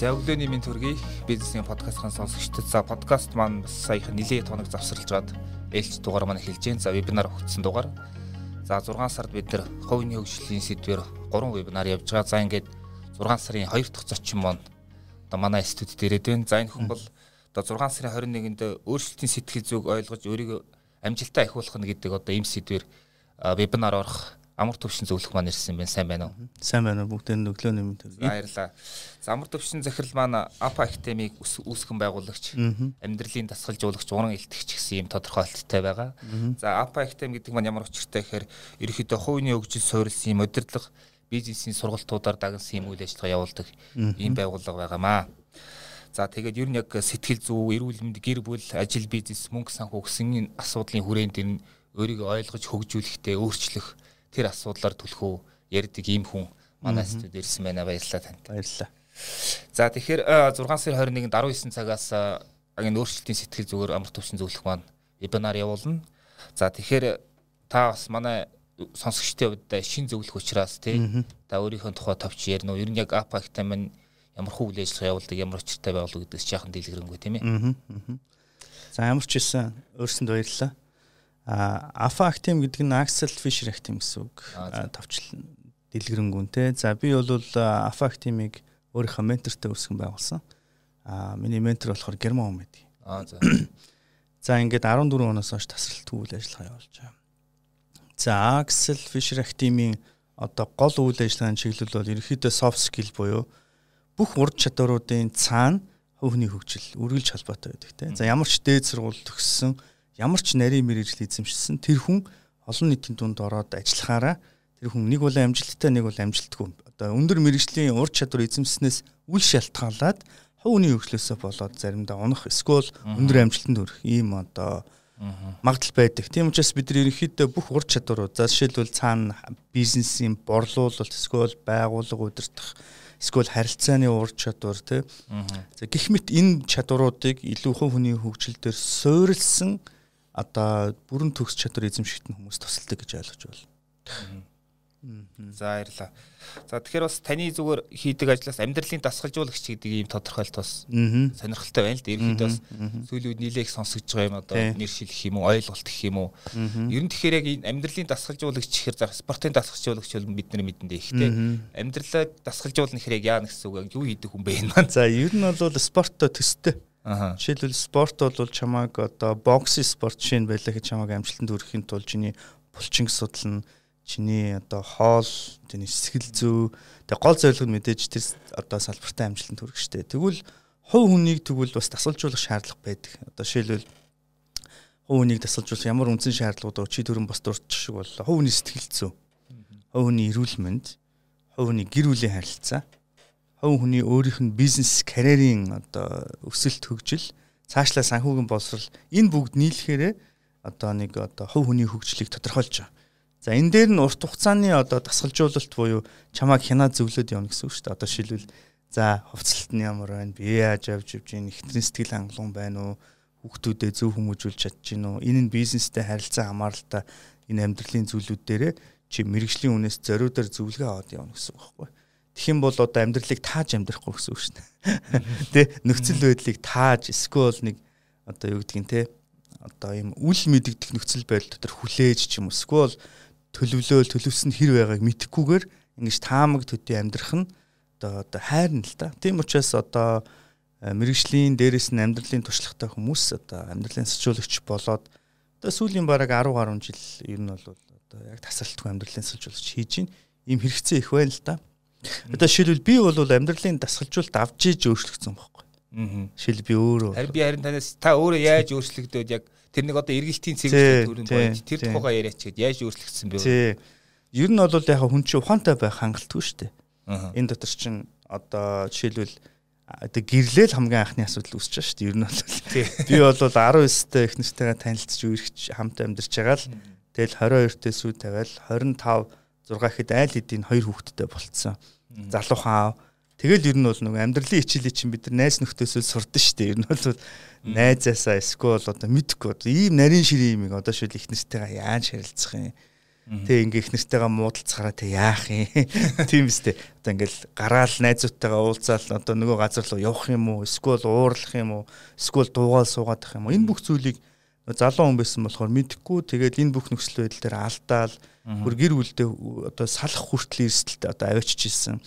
За өглөөний минь төргий бизнесийн подкастын сонсогчдод за подкаст маань бас саяхан нэлээд хоног завсарлаж гад ээлж дугаар маань эхэлж байна. За вебинар өгсөн дугаар. За 6 сард бид нэр хувийн хөгжлийн сэдвээр 3 вебинар явж байгаа. За ингээд 6 сарын 2 дахь зочин маань одоо манай студид ирээд байна. За энэ хүн бол одоо 6 сарын 21-нд өөрчлөлтийн сэтгэл зүг ойлгож өөрийгөө амжилтаа ахиулах нь гэдэг одоо ийм сэдвээр вебинар орох амар төвшин зөвлөх маань ирсэн байна. Сайн байна уу? Сайн байна уу? Бүгдээ өглөө төргий. Баярлалаа. За амар төвшин захирал маань АПА академиг үүсгэн байгуулагч, амьдралын дасгалжуулагч, уран илтгэгч гэсэн юм тодорхойлолттой байгаа. За АПА академи гэдэг маань ямар учиртай гэхээр ерөнхийдөө хувийн хөгжил суурилсан юм удирдлага бизнесийн сургалтуудаар дагнсан юм үйл ажиллагаа явуулдаг ийм байгууллага байгаамаа. За тэгээд ер нь яг сэтгэл зүй, эрүүл мэнд, гэр бүл, ажил бизнес, мөнгө санхүү гэсэн асуудлын хүрээнд энэ өөрийгөө ойлгож хөгжүүлэхдээ өөрчлөх тэр асуудлаар түлхүү ярьдаг ийм хүн манай студид ирсэн байна. Баярлалаа танд. Баярлалаа. За тэгэхээр 6 сарын 21-нд 19 цагаас агийн өөрчлөлтийн сэтгэл зүгээр амар төвшин зөвлөх маань вебинар явуулна. За тэгэхээр та бас манай сонсогчдын хувьд шин зөвлөх учраас тий та өөрийнхөө тухай товч ярина уу? Ер нь яг апактай маань ямар хүү үйл ажиллагаа явуулдаг, ямар очиртай байгуулга гэдгээс яахан дэлгэрэнгүй тийм ээ. За ямар ч байсан өөрсөнд баярлалаа. Alpha Actim гэдэг нь Axel Fisher Actim гэсэн үг. Товчлон дэлгэрэнгүй те. За би бол Alpha Actim-ыг өөрийнхөө ментортой үүсгэн байгуулсан. А миний ментор болохоор герман хүн байдаг. Аа за. За ингээд 14 оноос хойш тасралтгүй үйл ажиллагаа явуулж байгаа. За Axel Fisher Actim-ийн одоо гол үйл ажиллагааны чиглэл бол ерөнхийдөө soft skill буюу бүх ур чадваруудын цаана хувийн хөгжил үргэлж холбоотой байдаг те. За ямар ч дээд сургууль төгссөн ямар ч нарийн мэрэгжил эзэмшсэн тэр хүн олон нийтийн дунд ороод ажиллахаараа тэр хүн нэг бол амжилттай нэг бол амжилтгүй. Одоо өндөр мэрэгжлийн ур чадвар эзэмснээс үл шалтгаалаад хувийн хөгжлөөсөө болоод заримдаа унах эсвэл өндөр амжилтанд хүрэх ийм одоо магадлал байдаг. Тийм учраас бид нар ерөнхийдөө бүх ур чадварууд жишээлбэл цаана бизнесийн борлуулалт эсвэл байгууллага удирдах эсвэл харилцааны ур чадвар тий. За гэх мэт энэ чадваруудыг илүү хувь хүний хөгжил дээр суурилсан одоо бүрэн төгс чадвар эзэмшигт нь хүмүүс тусалдаг гэж ойлгож байна. За баярлаа. За тэгэхээр бас таны зүгээр хийдэг ажлаас амьдралын дасгалжуулагч гэдэг ийм тодорхойлт бас сонирхолтой байна л да. Ерөнхийдөө бас сүүлийн үед нилээх сонсогдож байгаа юм одоо нэр шилэх юм уу, ойлголт гэх юм уу. Ер нь тэгэхээр яг амьдралын дасгалжуулагч гэхээр за спортын дасгалжуулагч бол бид нар мэдэн дээ ихтэй. Амьдралаа дасгалжуулна гэхээр яг яа гэсэн үг юу хийдэг хүн бэ энэ маань. За ер нь бол спорттой төстэй Жишээлбэл спорт бол чамааг одоо боксын спорт шин байлаа гэж чамааг амжилтанд хүрэхин тулд чиний булчин судална, чиний одоо хоол, чиний сэтгэл зүй, тэг гол зорилго нь мэдээж тэр одоо салбартай амжилтанд хүрэх штэ. Тэгвэл хувь хүнийг тэгвэл бас дасгалжуулах шаардлага байдаг. Одоо жишээлбэл хувь хүнийг дасгалжуулах ямар үндсэн шаардлагууд чи төрөн бас дурдчих шиг боллоо. Хувь хүний сэтгэл зүй, хувь хүний эрүүл мэнд, хувь хүний гэр бүлийн харилцаа хувь хүний өөрийнх нь бизнес карьерийн одоо өсөлт хөгжил цаашлаа санхүүгийн боловсрал энэ бүгд нийлэхээр одоо нэг одоо хувь хүний хөгжлийг тодорхойлж байгаа. За энэ дээр нь урт хугацааны одоо дасгалжуулалт буюу чамааг хянаа зөвлөд явна гэсэн үг шүү дээ. Одоо шилбэл за хувцалт нь ямар байна? Би яаж авч ивж гин ихтрийн сэтгэл хангалуун байна уу? Хүүхдүүдэд зөв хүмүүжүүлж чадж гин үү? Энэ нь бизнестэй харилцаа хамааралтай энэ амьдралын зүйлүүд дээр чи мэрэгжлийн үнээс зориудаар зөвлөгөө аваад явна гэсэн үг байхгүй юу? Юм бол одоо амьдралыг тааж амьдрахгүй гэсэн үг шнэ. Тэ нөхцөл байдлыг тааж эсвэл нэг одоо юу гэдгийг те одоо ийм үл мэдэгдэх нөхцөл байдал дотор хүлээж ч юм уу эсвэл төлөвлөөл төлөвсөн хэр байгааг мэдхгүйгээр ингэж таамаг төдий амьдрах нь одоо одоо хайрна л да. Тийм учраас одоо э, мэрэгжлийн дээрээс нь амьдралын туршлагатай хүмүүс одоо амьдралын сэлжуулагч болоод одоо сүүлийн бараг 10 гаруй жил ер нь бол одоо яг тасралтгүй амьдралын сэлжуулагч хийж байна. Ийм хэрэгцээ их байна л да. Одоо шилбэл би бол амьдралын дасгалжуулалт авч иж өөрчлөгдсөн байхгүй. Аа. Шил би өөрөө. Харин би харин танаас та өөрөө яаж өөрчлөгдөөд яг тэр нэг одоо эргэлтийн цэвэрлэх төрөнд байж тэр тухайгаа яриач гээд яаж өөрчлөгдсөн бэ? Тий. Ер нь бол яг хүн чинь ухаантай байх хангалтгүй шүү дээ. Энэ дотор чинь одоо жишээлбэл одоо гэрлэл хамгийн анхны асуудал үүсэж байгаа шүү дээ. Ер нь бол би бол 19-т эхнэртэйгээ танилцж үргэлж хамт амьдарч байгаа л тэгэл 22-т сүү тавиал 25 6 гэхэд айл хэдийн хоёр хүүхэдтэй болцсон. Залуухан аав. Тэгэл ер нь бол нэг амьдралын хичээлээ чинь бид нар найз нөхдөсөө сурдан шүү дээ. Ер нь бол найзаасаа эсвэл одоо мэдхгүй одоо ийм нарийн ширээ юмыг одоо шил их нэртэйгээ яаж харилцах юм. Тэ ингээ их нэртэйгээ муудалцахаараа тэ яах юм. Тийм үстэй. Одоо ингээл гараал найзуудтайгаа уулзаал одоо нөгөө газар руу явах юм уу? Эсвэл уурлах юм уу? Эсвэл дуугаал суугаад ах юм уу? Энэ бүх зүйлийг залуу хүн байсан болохоор мэдхгүй тэгээд энэ бүх нөхцөл байдал дээр алдаал бүр гэр бүлдээ одоо салах хүртэл эрсдэлтэй одоо авчиж ирсэн.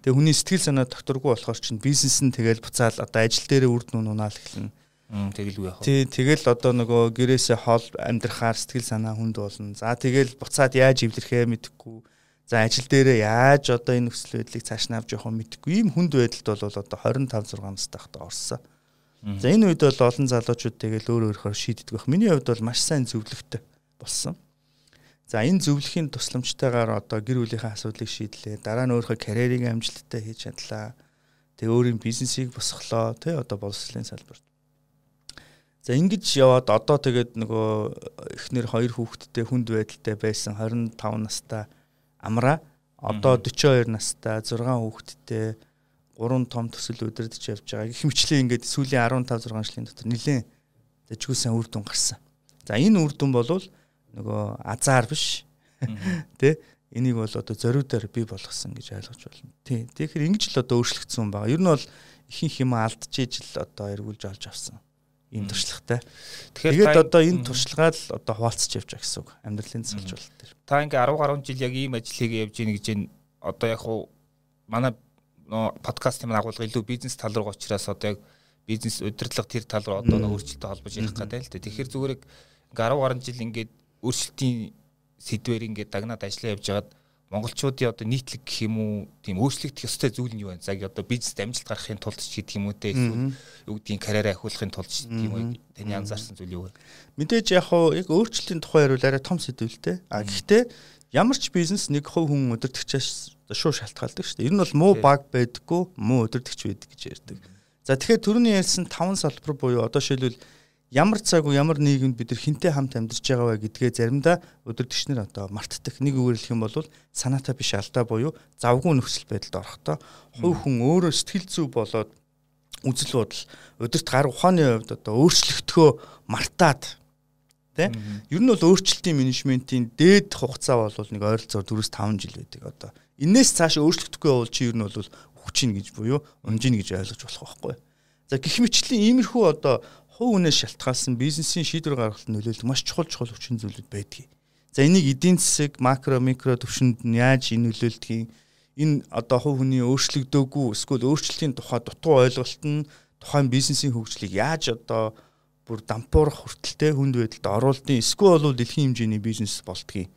Тэгээ хүний сэтгэл санаа докторгүй болохоор чинь бизнес нь тэгэл буцаал одоо ажил дээрээ үр дүн унаал эхэлнэ. Тэгэлгүй яах вэ? Тий, тэгэл одоо нөгөө гэрээсээ хол амьдрахаар сэтгэл санаа хүнд болно. За тэгэл буцаад яаж эвлэрхээ мэдэхгүй. За ажил дээрээ яаж одоо энэ нөхцөл байдлыг цааш нь авч явах вэ мэдэхгүй. Ийм хүнд байдалд бол одоо 25 6 настай хата орсон. За энэ үед бол олон залуучууд тэгэл өөр өөрөөр шийддэг байх. Миний хувьд бол маш сайн зөвлөгтэй болсон. За энэ зөвлөхийн тусламжтайгаар одоо гэр бүлийнхээ асуудлыг шийдлээ. Дараа нь өөрийнхөө карьерийг амжилттай хийж чадлаа. Тэгээ өөрийн бизнесийг босголоо. Тэ одоо боловсролын салбарт За ингэж яваад одоо тэгээд нөгөө эхнэр хоёр хүүхэдтэй хүнд байдалтай байсан 25 настай амраа одоо 42 настай 6 хүүхэдтэй 3 том төсөл удирдах явж байгаа. Их мэтлээ ингээд сүүлийн 15 6 жилийн дотор нэлээд зэжгүй сайн үр дүн гарсан. За энэ үр дүн бол нөгөө азар биш. Тэ энийг бол одоо зориудаар бий болгосон гэж ойлгож байна. Тий. Тэгэхээр ингэж л одоо өөрчлөгдсөн байгаа. Ер нь бол ихэнх юм алдчихж л одоо эргүүлж олж авсан ийм туршлагатай. Тэгэхээр одоо энэ туршлагаа л одоо хуваалцж явж байгаа гэсэн үг. Амьдралын засалжуулалт дээр. Та ингээ 10 гаруй жил яг ийм ажлыг явж ийн гэж энэ одоо яг хуу манай подкастын агуулга илүү бизнес тал руу очираас одоо яг бизнес удирдлага тэр тал руу одоо өөрчлөлтөд холбож ярих гэдэг л дээ. Тэгэхээр зүгээр ингээ 10 гаруй жил ингээд өөрчлөлтийн сэдвэр ингээд дагнаад ажиллаа явж байгаад монголчуудын одоо нийтлэг гэх юм уу тийм өөрчлөгдөх ёстой зүйл нь юу вэ? За одоо бизнест амжилт гаргахын тулд ч гэдэг юм уу те эсвэл юу гэдгийг карьераа ахиулахын тулд ч гэдэг юм уу таны анзаарсан зүйл юу вэ? Мэдээж яг хуу яг өөрчлөлтийн тухай ярил арай том сэдвэлтэй. А гэхдээ ямар ч бизнес нэг хувь хүн өдөртөгчөөс шууд шалтгаалдаг шүү дээ. Ер нь бол муу баг байдаггүй, муу өдөртөгч байдаг гэж ярьдаг. За тэгэхээр түрүүний ярьсан 5 салбар буюу одоо шилбэл ямар цаг уу ямар нийгэмд бид нар хинтээ хамт амьдарч байгаа вэ гэдгээ заримдаа өдөртөгчнөр одоо мартдаг. Нэг үгээр хэлэх юм бол санаатай биш алдаа буюу завгүй нөхцөл байдалд орохдоо хувь хүн өөрөө сэтгэл зүй болоод үзэл бодол өдөрт гар ухааны хувьд одоо өөрчлөгдөхөө мартаад тий ер нь бол өөрчлөлтийн менежментийн дээд хугацаа бол нэг ойролцоогоор 4-5 жил байдаг одоо энээс цааш өөрчлөгдөхгүй бол чи ер нь бол хүчин гэж буюу унжин гэж ойлгож болох байхгүй. За гих мэтлийн иймэрхүү одоо хувь хүнээс шалтгаалсан бизнесийн шийдвэр гаргалтанд нөлөөлөх маш чухал чухал хүчин зүйлүүд байдгийг. За энийг эдийн засаг, макро, микро төвшөнд нь яаж энэ нөлөөлдгийг энэ одоо хувь хүний өөрчлөгдөөгүй эсвэл өөрчлөлтийн тухай дутуу ойлголт нь тухайн бизнесийн хөгжлийг яаж одоо бүр дампуурах хүртэлтэй хүнд байдалд оруулдیں۔ Эсвэл бол дэлхийн хэмжээний бизнес болдгийг.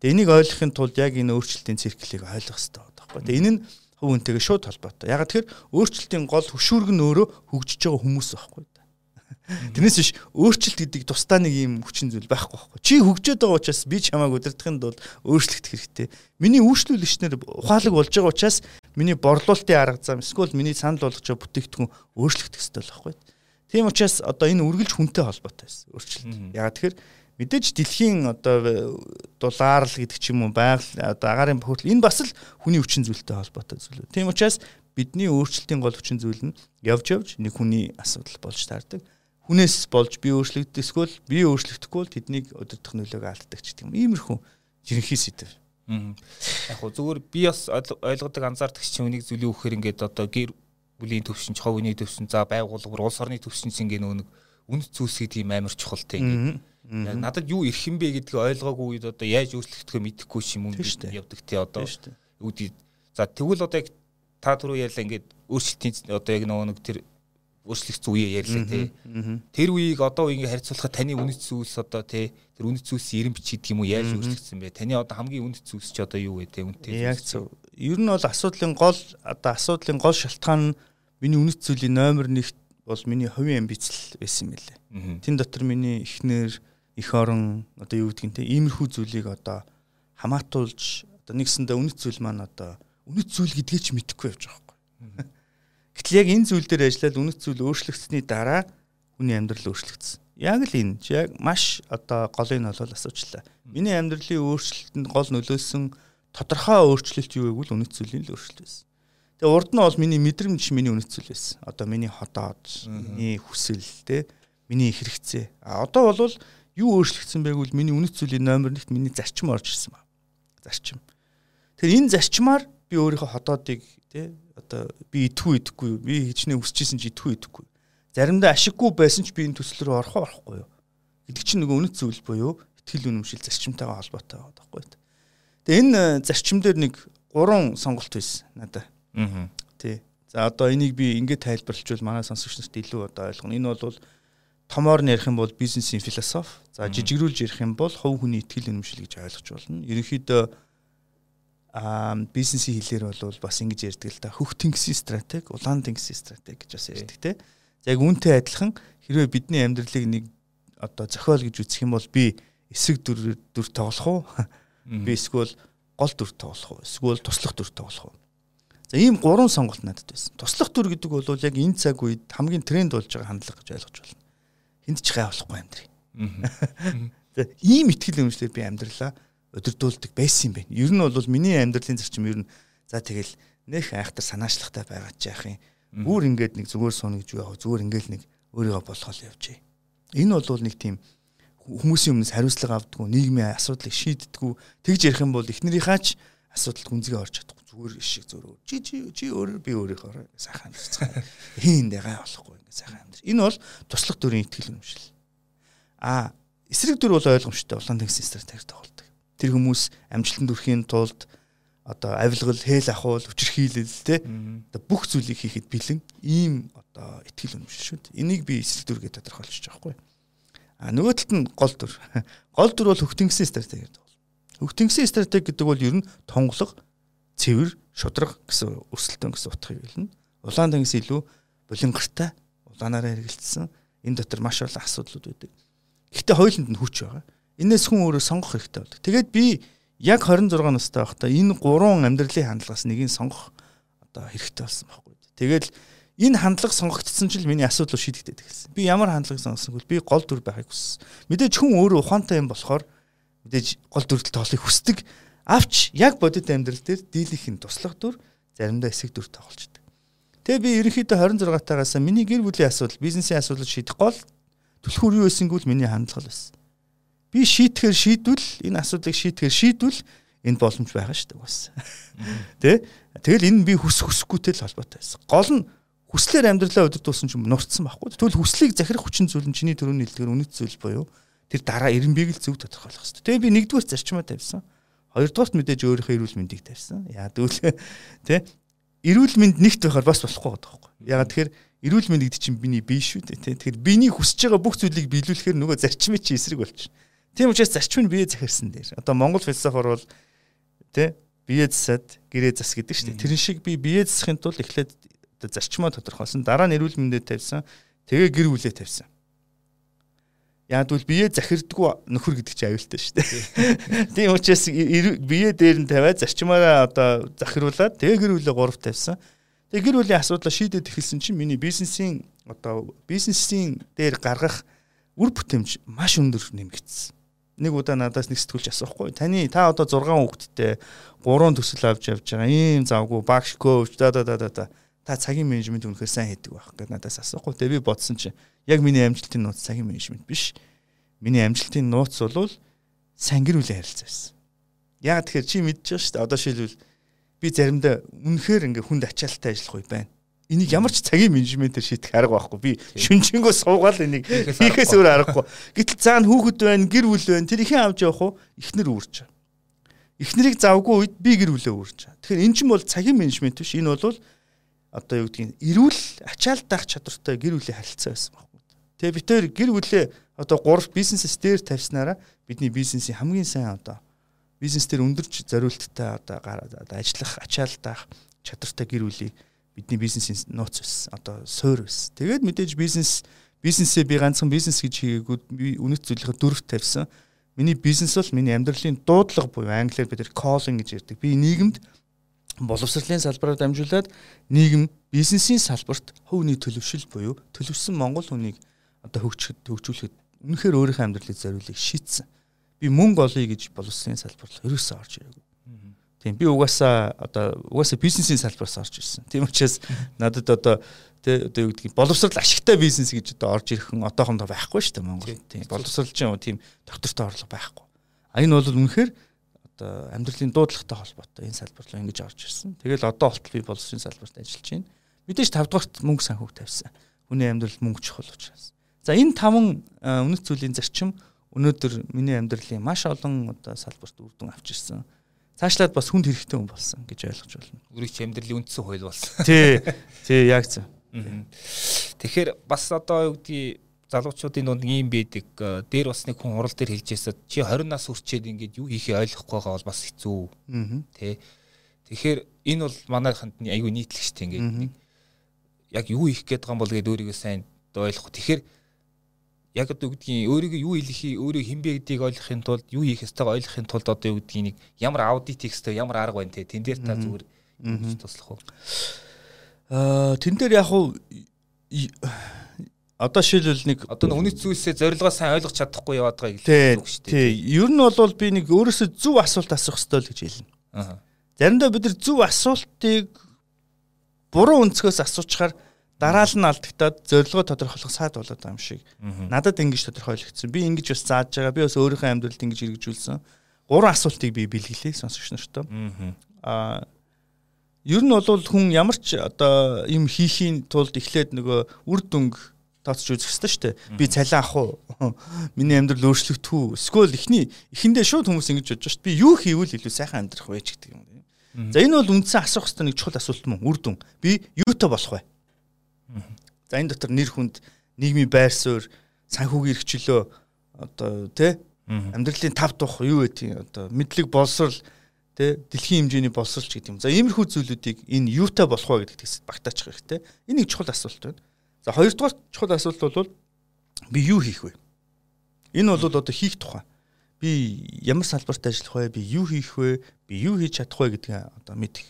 Тэгээ энийг ойлгохын тулд яг энэ өөрчлөлтийн цирклийг ойлгох хэрэгтэй байдаг байхгүй. Тэгээ энэ нь хувь хүнтэйгээ шууд холбоотой. Яг тэгэхээр өөрчлөлтийн гол хөшүүрг нь өөрөө хөгжиж байгаа хүмүүс байхгүй. Тэрнээс биш өөрчлөлт гэдэг тусдаа нэг юм хүчин зүйл байхгүй байхгүй. Чи хөгжөөд байгаа учраас би чамайг удирдахын тулд өөрчлөлт хэрэгтэй. Миний үйлчлүүлэгчнэр ухаалаг болж байгаа учраас миний борлуулалтын арга зам эсвэл миний санал болгож байгаа бүтээгдэхүүн өөрчлөгдөх хэрэгтэй л байхгүй. Тийм учраас одоо энэ үргэлж хүнтэй холбоотой байсан өөрчлөлт. Ягаад тэгэхээр мэдээж дэлхийн одоо дулаарл гэдэг ч юм уу байгаль одоо агаарын бохирдол энэ бас л хүний хүчин зүйлтэй холбоотой зүйл. Тийм учраас бидний өөрчлөлтийн гол хүчин зүйл нь явж явж нэг хүний асуудал болж таардаг хүнээс болж би өөрчлөгддөг эсвэл би өөрчлөгдөхгүй бол тэднийг өдөртөх нөлөөг алддаг ч гэдэг юм. Иймэрхүү жирэнхий сэдв. Яг хөө зүгээр би бас ойлгодог анзаардаг чинь үнийг зүйлийн үхээр ингээд одоо гэр бүлийн төвшин, хүний төвшин, за байгууллага, улс орны төвшин чинь ингээ нэг үнд зүйлс гэдэг юм амар чухал ингээ. Яг надад юу ирэх юм бэ гэдгийг ойлгоогүй үед одоо яаж өөрчлөгдөхөө мэдэхгүй юм юм явдаг те одоо. Үүдий. За тэгвэл одоо яг та түрүү ярьлаа ингээд өөрчлөлтийн одоо яг нөгөө нэг тэр өөрчлөгдсөн үеэ ярьлаа тий. Тэр үеийг одоо ингээ харьцуулахад таны үнэт зүйлс одоо тий тэр үнэт зүйлсийн ирэн бичиг гэдэг юм уу яаж өөрчлөгдсөн бэ? Таны одоо хамгийн үнэт зүйлс чи одоо юу вэ тий үнэтэй. Яг зөв. Ер нь бол асуудлын гол одоо асуудлын гол шалтгаан нь миний үнэт зүйлийн номер 1 бол миний хувийн амбиц байсан юм лээ. Тэн дотор миний эхнэр их орон одоо юу гэдгийг те иймэрхүү зүйлийг одоо хамаатуулж одоо нэгсэндээ үнэт зүйл маань одоо үнэт зүйл гэдгийг ч мэдэхгүй явж байгаа байхгүй. Гэтэл яг энэ зүйл дээр ажиллаад үнэт зүйл өөрчлөгдсөний дараа хүний амьдрал өөрчлөгдсөн. Яг л энэ чи яг маш одоо голыг нь бол асуучлаа. Миний амьдралын өөрчлөлтөнд гол нөлөөсөн тодорхой өөрчлөлт юу гэвэл үнэт зүйлийн л өөрчлөлт байсан. Тэгээ урд нь бол миний мэдрэмж миний үнэт зүйл байсан. Одоо миний хотоод, миний хүсэл те миний хэрэгцээ. А одоо бол Юу өөрчлөгдсөн байг бол миний үнэт зүйлийн номер 1-т миний зарчим орж ирсэн ба. Зарчим. Тэгэхээр энэ зарчмаар би өөрийнхөө ходоодыг тий одоо би идэхгүй идэхгүй би хичнээн үсчихсэн чи идэхгүй идэхгүй. Заримдаа ашиггүй байсан ч би энэ төсөл рүү орох орохгүй юу. Гэдэг чинь нөгөө үнэт зүйл буюу итгэл үнэмшил зарчимтайгаа холбоотой байгаа байхгүй. Тэгээ энэ э, зарчим дээр нэг гурван сонголт байсан надад. Аа. Тий. За одоо энийг би ингээд тайлбарлавчвал манай сонсогч нарт илүү одоо ойлгоно. Энэ бол томоор нь ярих юм бол бизнесийн философи. За жижигрүүлж ярих юм бол хувь хүний итгэл үнэмшил гэж ойлгож болно. Ерөнхийдөө аа бизнесийн хэлээр бол бас ингэж ярьдаг л да. Хөх тэнгисийн стратеги, улаан тэнгисийн стратеги гэж бас ярьдаг те. За яг үүнтэй адилхан хэрвээ бидний амьдралыг нэг одоо зохиол гэж үзэх юм бол би эсрэг дүр дүр тоглох уу? Би эсвэл гол дүр тоглох уу? Эсвэл туслах дүр тоглох уу? За ийм гурван сонголт надад байсан. Туслах дүр гэдэг бол яг энэ цаг үед хамгийн тренд болж байгаа хандлага гэж ойлгож байна. Хинд ч гай болохгүй амьдрий. Ийм ихтгэл өмчлөөр би амьдралаа удирдуулдаг байсан юм байна. Ер нь бол миний амьдралын зарчим ер нь за тэгэл нэх айхтар санаачлагтай байгаад яах юм. Бүр ингээд нэг зүгээр суuna гэж яах вэ? Зүгээр ингээл нэг өөрийгөө болгоол явжээ. Энэ бол нэг тийм хүмүүсийн өмнөөс хариуцлага авдаггүй, нийгмийн асуудлыг шийддэггүй. Тэгж ярих юм бол эхнэрийнхаа ч асуудалд гүнзгий орж чадахгүй. Зүгээр шиг зөөр. Чи чи чи өөрөө би өөрийнхөө сайхан амьдцгаа. Хийн дэгаа болохгүй ингээ сайхан амьд. Энэ бол туслах дүрийн итгэл үнэмшил. А эсрэг дүр бол ойлгомжтой улаан тэнгисийн стратеги тоглодог. Тэр хүмүүс амжилтанд хүрэхийн тулд одоо авилгал, хээл ахуул, хүчирхийлэл те одоо бүх зүйлийг хийхэд бэлэн ийм одоо итгэл үнэмшил шүү дээ. Энийг би эсрэг дүр гэж тодорхойлчих жоохгүй. А нөгөө талд нь гол дүр. Гол дүр бол хөвтөнгөсөн стратеги гэдэг бол. Хөвтөнгөсөн стратеги гэдэг бол ер нь тонголго, цэвэр, шудраг гэсэн өрсөлдөөн гэсэн утгыг хэлнэ. Улаан тэнгис илүү булингартай, улаанаараа хэрэгэлсэн. Энэ дотор маш олон асуудлууд байдаг. Гэхдээ хоёуланд нь хүч байгаа. Энээс хүн өөрөө сонгох хэрэгтэй болдог. Тэгээд би яг 26 настай байхдаа энэ гурван амьдралын хандлагаас нэгийг сонгох одоо хэрэгтэй болсон байхгүй. Тэгээд энэ хандлага сонгогдсон ч миний асуудал шийдэгдээд эхэлсэн. Би ямар хандлагыг сонгосон бэ? Би гол дүр байхыг хүссэн. Мэдээж хүн өөрөө ухаантай юм болохоор мэдээж гол дүртэл тоолыг хүсдэг. Авч яг бодит амьдрал дээр дийлийнх нь туслах дүр заримдаа эсэг дүр тоглолцдог. Тэгээ би ерөнхийдөө 26 тагаас миний гэр бүлийн асуудал, бизнесийн асуудал шийдэх гол түлхүүр юу байсангүй л миний хандлага байсан. Би шийтгэхэр шийдвэл энэ асуудлыг шийтгэхэр шийдвэл энэ боломж байгаа шүү дээ бас. Тэ? Тэгэл энэ би хүс хүсэхгүйтэй л холбоотой байсан. Гол нь хүслээр амьдралаа өдөртүүлсэн ч нурцсан байхгүй. Тэгвэл хүслийг захирах хүчин зүйл нь чиний төрөний хэлдгээр үнэт зүйл боيو. Тэр дараа эренбийг л зөв тодорхойлох хэрэгтэй. Тэгээ би нэгдүгээр зарчмаа тавьсан. Хоёрдугаарт мэдээж өөрийнхөө эрүүл мэндийг тавьсан. Яа дүүл тэ эрүүл мэнд нэгт байхаар бас болохгүй байхгүй. Ягаад тэгэхээр эрүүл мэнд гэдэг чинь биний бие шүү дээ тэ. Тэгэхээр биений хүсэж байгаа бүх зүйлийг биелүүлэхээр нөгөө зарчмын чи эсрэг болчих. Тийм учраас зарчим нь бие захирсан дээр. Одоо Монгол философор бол тэ бие засаад гэрээ зас гэдэг шүү дээ. Тэрэн шиг би бие засахын тулд эхлээд зарчмаа тодорхойлсон. Дараа нь эрүүл мэндэд тавьсан. Тэгээ гэр бүлээ тавьсан. Яг бол бие захирдггүй нөхөр гэдэг чинь аюултай шүү дээ. Тийм учраас бие дээр нь тавиад зарчмаараа одоо захируулад тэгээ гэр бүлээ гурав тавьсан. Тэгээ гэр бүлийн асуудлаа шийдээд эхэлсэн чинь миний бизнесийн одоо бизнесийн дээр гаргах үр бүтээмж маш өндөр нэмэгдсэн. Нэг удаа надаас нэг сэтгүүлч асуухгүй. Таны та одоо 6 хүүхэдтэй 3 төсөл авч явж байгаа. Ийм завгүй багш коуч да да да да та цагийн менежмент үнэхээр сайн хийдэг байх гэдэг надаас асуухгүй. Тэгээ би бодсон чинь яг миний амжилтын нууц цагийн менежмент биш. Миний амжилтын нууц бол сайн гэр бүлийн харилцаа байсан. Яг тэгэхээр чи мэдчихэж шүү дээ. Одоо шилбэл би заримдаа үнэхээр ингээ хүнд ачаалттай ажиллах үе байна. Энийг ямар ч цагийн менежментээр шийдэх арга байхгүй. Би шүнжэнгөө суугаал энийг хийхээс өөр аргагүй. Гэтэл цаана хүүхэд байна, гэр бүл байна. Тэр ихэн авч явах уу? Эхнэр үүрч. Эхнэрийг завгүй үед би гэр бүлээ үүрч. Тэгэхээр эн чинь бол цагийн менежмент биш. Энэ бол одоо юу гэдгийг эрүүл ачаал даах чадвартай гэр бүлийн харилцаа байсан байна. Тэгээ бид тээр гэр бүлээ одоо гурав бизнесээс дээр тавьснараа бидний бизнесийн хамгийн сайн одоо бизнес дээр өндөрч зориулттай одоо ажиллах ачаал даах чадвартай гэр бүлийг бидний бизнесийн нууц байсан. Одоо суур байсан. Тэгээд мэдээж бизнес бизнесээ би ганцхан бизнес гэж хийгээгүй би үнэт зүйлийнхээ дөрөвт тавьсан. Миний бизнес бол миний амьдралын дуудлага буюу англиар бид calling гэж ярьдаг. Би нийгэмд боловсролын салбараар дамжуулаад нийгэм бизнесийн салбарт хувийн төлөвшил буюу төлөвшсөн монгол хүнийг одоо хөгжихэд хөгжүүлэхэд үнэхээр өөрийнхөө амьдралыг зориулыг шийдсэн. Би мөнгө олъё гэж боловсролын салбарт ерөөсөө орж ирээгүй. Тийм би угаасаа одоо угаасаа бизнесийн салбараас орж ирсэн. Тийм учраас надад одоо тэ одоо юу гэдгийг боловсрал ашигтай бизнес гэж одоо орж ирэх нь одоохондоо байхгүй шүү дээ Монгол. Тийм боловсралжин тийм доктортой орлого байхгүй. А энэ бол үнэхээр одоо амьдралын дуудлагатай холбоотой энэ салбар руу ингэж орж ирсэн. Тэгэл одоо болтол би боловсрын салбарт ажиллаж байна. Мэдээж 5 дугаарт мөнгө санхүүг тавьсан. Хүний амьдрал мөнгө чухал учраас. За энэ таван үнэт зүйлийн зарчим өнөөдөр миний амьдралын маш олон одоо салбарт үр дүн авч ирсэн цаашлаад бас хүнд хэрэгтэй хүн болсон гэж ойлгож байна. Өөрийн ч амьдралын үндсэн хууль болсон. Тий. Тий, яг зөв. Тэгэхээр бас одоо юу гэдгийг залуучуудын дунд ийм байдаг. Э, дээр бас нэг хүн урал дээр хэлжээсэ чи 20 нас хүрчээд ингээд юу хийхээ ойлгохгүй байгаа бол бас хэцүү. Тэ. Тэгэхээр энэ бол манайханд аюу нийтлэгчтэй ингээд нэг яг юу хийх гээд байгаа юм бол гээд өөрийгөө сайн ойлгох. Тэгэхээр яг одоо үгдгийн өөрийгөө юу хэлхий өөрөө хинбэ гэдгийг ойлгохын тулд юу хийх ёстойгоо ойлгохын тулд одоо үгдгийн нэг ямар аудит хийх ёстой ямар арга байна те. Тэн дээр та зүгээр туслах уу? Аа тэн дээр яг уу одоо шилбэл нэг одоо хүний зүйлсээ зорилгоо сайн ойлгож чадахгүй яваад байгаа гэж шүү дээ. тий ер нь бол би нэг өөрөөсөө зөв асуулт асуух ёстой л гэж хэлнэ. Аа заримдаа бид нар зөв асуултыг буруу өнцгөөс асуучаар Дараа нь алдагтаад зорилгоо тодорхойлох саад болоод байгаа юм шиг. Надад ингэж тодорхойлогдсон. Би ингэж бас зааж байгаа. Би бас өөрийнхөө амьдралд ингэж хэрэгжүүлсэн. Гурван асуултыг би бэлгэлээ сонсогч нартай. Аа ер нь бол хүн ямар ч одоо юм хийхийн тулд эхлээд нөгөө үр дүнг тооцож үзэх хэрэгтэй шүү дээ. Би цалин авах уу? Миний амьдрал өөрчлөгдөх үү? Эсвэл эхний эхэндээ шууд хүмүүс ингэж бодож шүү дээ. Би юу хийвэл илүү сайхан амьдрах вэ гэдэг юм. За энэ бол үндсэн асуух хэрэгтэй нэг чухал асуулт мөн үр дүн. Би юутай болох вэ? За энэ дотор нэр хүнд нийгмийн байр суурь, санхүүгийн эрхчлөө одоо тий амьдралын тав тух юу гэдэг одоо мэдлэг боловсрал тий дэлхийн хэмжээний боловсралч гэдэг юм. За иймэрхүү зүйлүүдийг энэ юутай болох вэ гэдэгт багтаачих хэрэгтэй. Энэ нэг чухал асуулт байна. За хоёрдугаар чухал асуулт бол би юу хийх вэ? Энэ бол одоо хийх тухай. Би ямар салбарт ажиллах вэ? Би юу хийх вэ? Би юу хийж чадах вэ гэдгээ одоо мэдэх.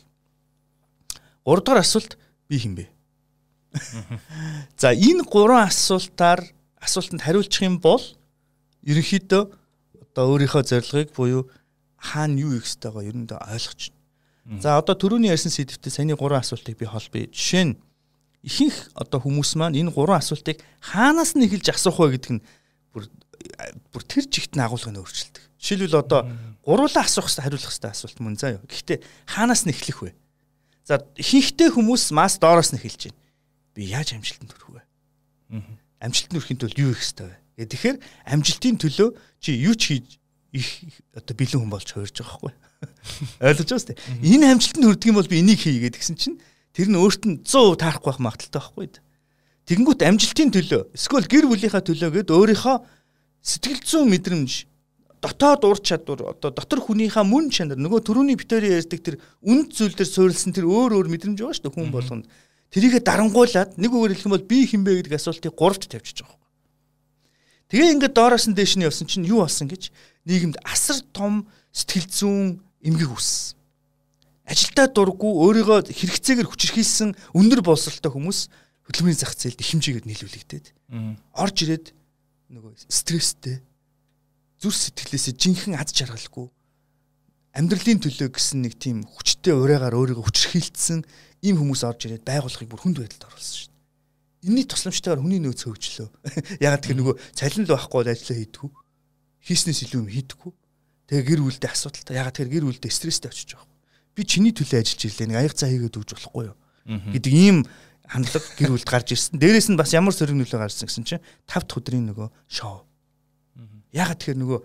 Гуравдугаар асуулт би хин бэ? За энэ гурван асуултаар асуултанд хариулчих юм бол ерөнхийдөө одоо өөрийнхөө зорилгыг буюу хаана юу хийх ёстойгоо ер нь ойлгож байна. За одоо түрүүний ярьсан сэдвтэ саяны гурван асуултыг би холбоё. Жишээ нь ихэнх одоо хүмүүс маань энэ гурван асуултыг хаанаас нь эхэлж асуух вэ гэдэг нь бүр бүр тэр чигт нь агуулгыг өөрчилдөг. Жишээлбэл одоо гуруулаа асуух хэрэгтэй хариулах хэрэгтэй асуулт мөн заа юу. Гэхдээ хаанаас нь эхлэх вэ? За ихэнхдээ хүмүүс мас доороос нь эхэлж байна би яаж амжилтанд хүрэх вэ? Амжилтанд хүрэхин тулд юу хийх ёстой вэ? Гэ тэгэхээр амжилтын төлөө чи юу ч хийж их одоо бэлэн хүн болж хуурж байгаа хгүй. Ойлгож байна сте. Энэ амжилтанд хүрдэг юм бол би энийг хийгээд гэсэн чинь тэр нь өөрт нь 100% таарахгүй байх магадaltaй байхгүй. Тэгэнгүүт амжилтын төлөө эсвэл гэр бүлийнхаа төлөө гэд өөрийнхөө сэтгэл зүйн мэдрэмж дотоод ур чадвар одоо дотор хүнийхээ мөн чанар нөгөө төрөүний битэрийн ярьдаг тэр үнд зүйл дээр суурилсан тэр өөр өөр мэдрэмж байгаа шүү дээ хүн болгонд Тэрийгэ дарангуулад нэг үгээр хэлэх юм бол би хинбэ гэдэг асуултыг гуравт тавьчих жоох. Тэгээ ингээд доороос нь дээш нь явсан чинь юу болсон гэж нийгэмд асар том сэтгэл зүүн эмгэг үүссэн. Ажилдаа дурггүй өөрийгөө хэрэгцээгээр хүчрхийлсэн өндөр боловсралтай хүмүүс хөдөлмөрийн зах зээлд их хэмжээгээр нийлүүлэгдээд орж ирээд нөгөө стресстэй зүр сэтгэлээсээ жинхэнэ ад жаргалгүй амьдралын төлөө гэсэн нэг тийм хүчтэй ураагаар өөрийгөө хүчрхийлсэн ийм хүмүүс орж ирээд байгууллагыг бүр хүнд байдалд оруулсан шүү дээ. Энийний тусламжтайгаар хүний нөөц хөгжлөө. Ягаад тэгэхээр нөгөө цалин л байхгүй бол ажиллаа хийдэггүй. Хийснээс илүү юм хийдэггүй. Тэгээ гэр бүлдээ асуудалтай. Ягаад тэгэхээр гэр бүлдээ стресстэй очиж байгаа. Би чиний төлөө ажиллаж ирлээ. Нэг аяг цаа хийгээд өгч болохгүй юу? гэдэг ийм хандлага гэр бүлд гарч ирсэн. Дээрээс нь бас ямар сөрөг нөлөө гарсан гэсэн чинь 5 дахь өдрийн нөгөө шоу. Ягаад тэгэхээр нөгөө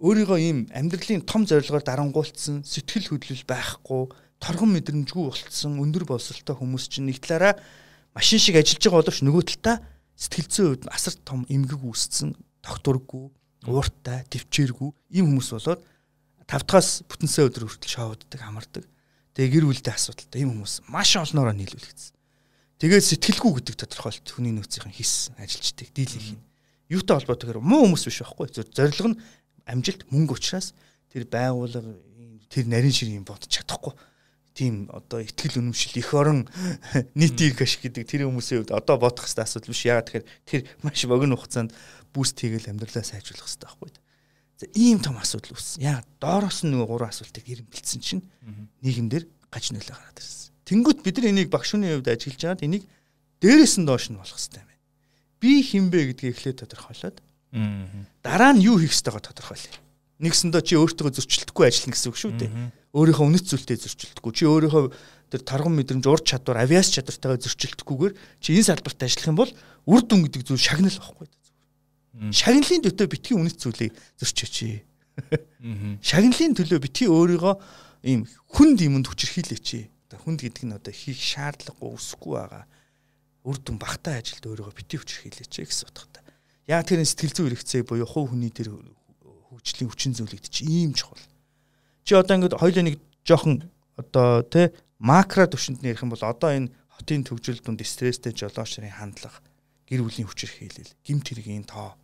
өөрийгөө ийм амьдралын том зорилгоор дарангуулсан сэтгэл хөдлөл байхгүй торгон мэдрэмжгүй болцсон өндөр боловсралтай хүмүүс чинь нэг талаараа машин шиг ажиллаж байгаа боловч нөгөө талдаа сэтгэл зүйн хувьд асар том эмгэг үүссэн тогтургүй ууртай төвчээргүй ийм хүмүүс болоод тавтахаас бүтэнсээ өдөр хүртэл шоуддаг хамардаг. Тэгээ гэр бүлтэй асуудалтай ийм хүмүүс маш олноороо нийлүүлэгдсэн. Тэгээд сэтгэлгүй гэдэг тодорхойлт хүний нөөцийн хийсэн ажилчдыг дийлэх юм юутай холбоотойгоор муу хүмүүс биш байхгүй. Зорилго нь амжилт мөнгө учраас тэр байгууллага тэр нарийн ширийн бодож чадахгүй тийм одоо ихтгэл үнэмшил их орон нийтийг ашиг гэдэг тэр хүмүүсийн хувьд одоо бодох хэвээр асуудал биш. Яагаад тэгэхээр тэр маш богино хугацаанд буст хийгээл амьдралаа сайжруулах хэрэгтэй байхгүй. ийм том асуудал үүссэн. Яа доороос нь нөгөө гурван асуултыг ирэн бэлдсэн чинь нийгэмдэр гаж нөлөө гараад ирсэн. Тэнгүүт бид нар энийг багш хүний хувьд ажиллаж байгаад энийг дээрээс нь доош нь болох хэрэгтэй байна. Би хинбэ гэдгийг эхлээд тодорхойлоод дараа нь юу хийх ёстойгоо тодорхойлъё. Нэгсэндээ чи өөртөө зөрчилдөхгүй ажиллана гэсэн үг шүү дээ өөрийнхөө үнэт зүйлтэй зөрчилдөхгүй чи өөрийнхөө тэр тарган мэдрэмж ур чадвар авиас чадвартайгаа зөрчилдөхгүйгээр чи энэ салбарт ажиллах юм бол үр дүн гэдэг зүйл шагнал واخгүй шагналын төтөө битгий үнэт зүйлийг зөрчөөч шагналын төлөө битгий өөрийгөө ийм хүнд юмд хүчрхийлээч хүнд гэдэг нь одоо хийх шаардлагагүй үсэхгүй байгаа үр дүн багтаа ажилд өөрийгөө битгий хүчрхийлээч гэсэн утгатай яг тэр сэтгэл зүйн хэрэгцээ буюу хувь хүний тэр хөгжлийн хүчин зүйлэгдэж ийм чухал. Чи одоо ингээд хоёлаа нэг жоохон одоо тэ макро төвшөнд нэрх юм бол одоо энэ хотын төвжил дунд стресстэй жолоочрын хандлага, гэр бүлийн хүчирхийлэл, гимт хэргийн тоо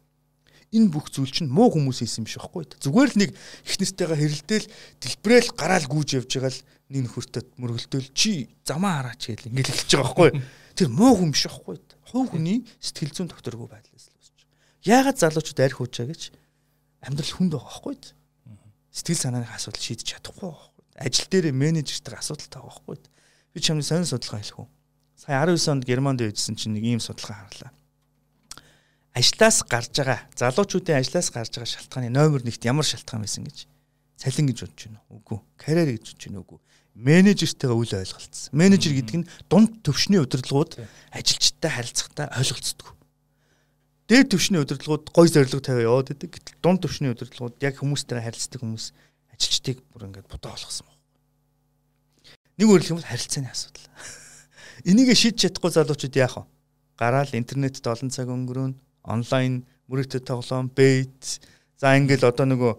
энэ бүх зүйл чинь муу хүмүүс хийсэн биш байхгүй. Зүгээр л нэг их нэртэйгээ хэрэлдээл дэлбрээл гараал гүйж явж байгаа л нэг нөхөртөд мөргөлдөөл чи замаа хараач гэл ингээл эхэлж байгаа байхгүй. Тэр муу хүн биш байхгүй. Хувь хүний сэтгэл зүйн докторгүй байдлаас л үүсэж. Яагаад залуучууд арх уучаа гэж амьдрал хүнд байгаа байхгүй. Сэтгэл санааны асуудал шийдэж чадахгүй байхгүй. Ажил дээр менежертэй асуудалтай байгаа байхгүй. Би чамд сонир судалгаа хэлэх үү. Сая 19 онд Германд байжсэн чинь нэг ийм судалгаа харлаа ажлаас гарч байгаа залуучуудын ажлаас гарч байгаа шалтгааны номер 1-т ямар шалтгаан байсан гэж цалин гэж бодож байна уу? Үгүй. Карьер гэж бодож байна уу? Менежертэйгээ үл ойлголцсон. Менежер гэдэг нь дунд төвшний удирдлагууд ажилчтай харилцахтаа ойлголцдог. Дээд төвшний удирдлагууд гой зорилго тавиа яваад идэг. Гэтэл дунд төвшний удирдлагууд яг хүмүүстэй харилцдаг хүмүүс ажилчдыг бүр ингээд бодоо болгосон байна. Нэг өөрөлдөх юм бол харилцааны асуудал. Энийг шийдэж чадахгүй залуучууд яах вэ? Гараал интернетд олон цаг өнгөрөөнө онлайн мөрөгтэй тоглоом, бейт за ингээл одоо нөгөө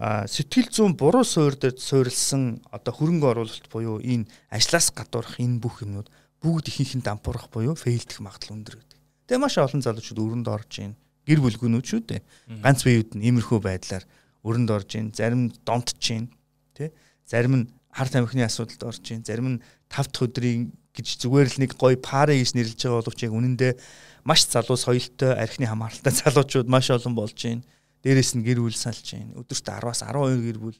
сэтгэл зүйн буруу суур дээр суурилсан одоо хөрөнгө оруулалт буюу энэ ажлаас гадуурх энэ бүх юмнууд бүгд ихэнх нь дампуурах буюу фейлдэх магадлал өндөр гэдэг. Тэгээ маш олон залуучууд өрөнд орж ийн. Гэр бүлгүүнүүд шүү дээ. Ганц биеуд нь иймэрхүү байдлаар өрөнд орж ийн. Зарим нь донтж ийн. Тэ? Зарим нь харт амхны асуудалд орж ийн. Зарим нь тав дахь өдрийн гэж зүгээр л нэг гоё пари гэж нэрлэж байгаа боловч яг үнэндээ маш залуу соёлтой архины хамааралтай залуучууд маш олон болж байна. Дээрээс нь гэр бүл салж байна. Өдөрт 10-аас 12 гэр бүл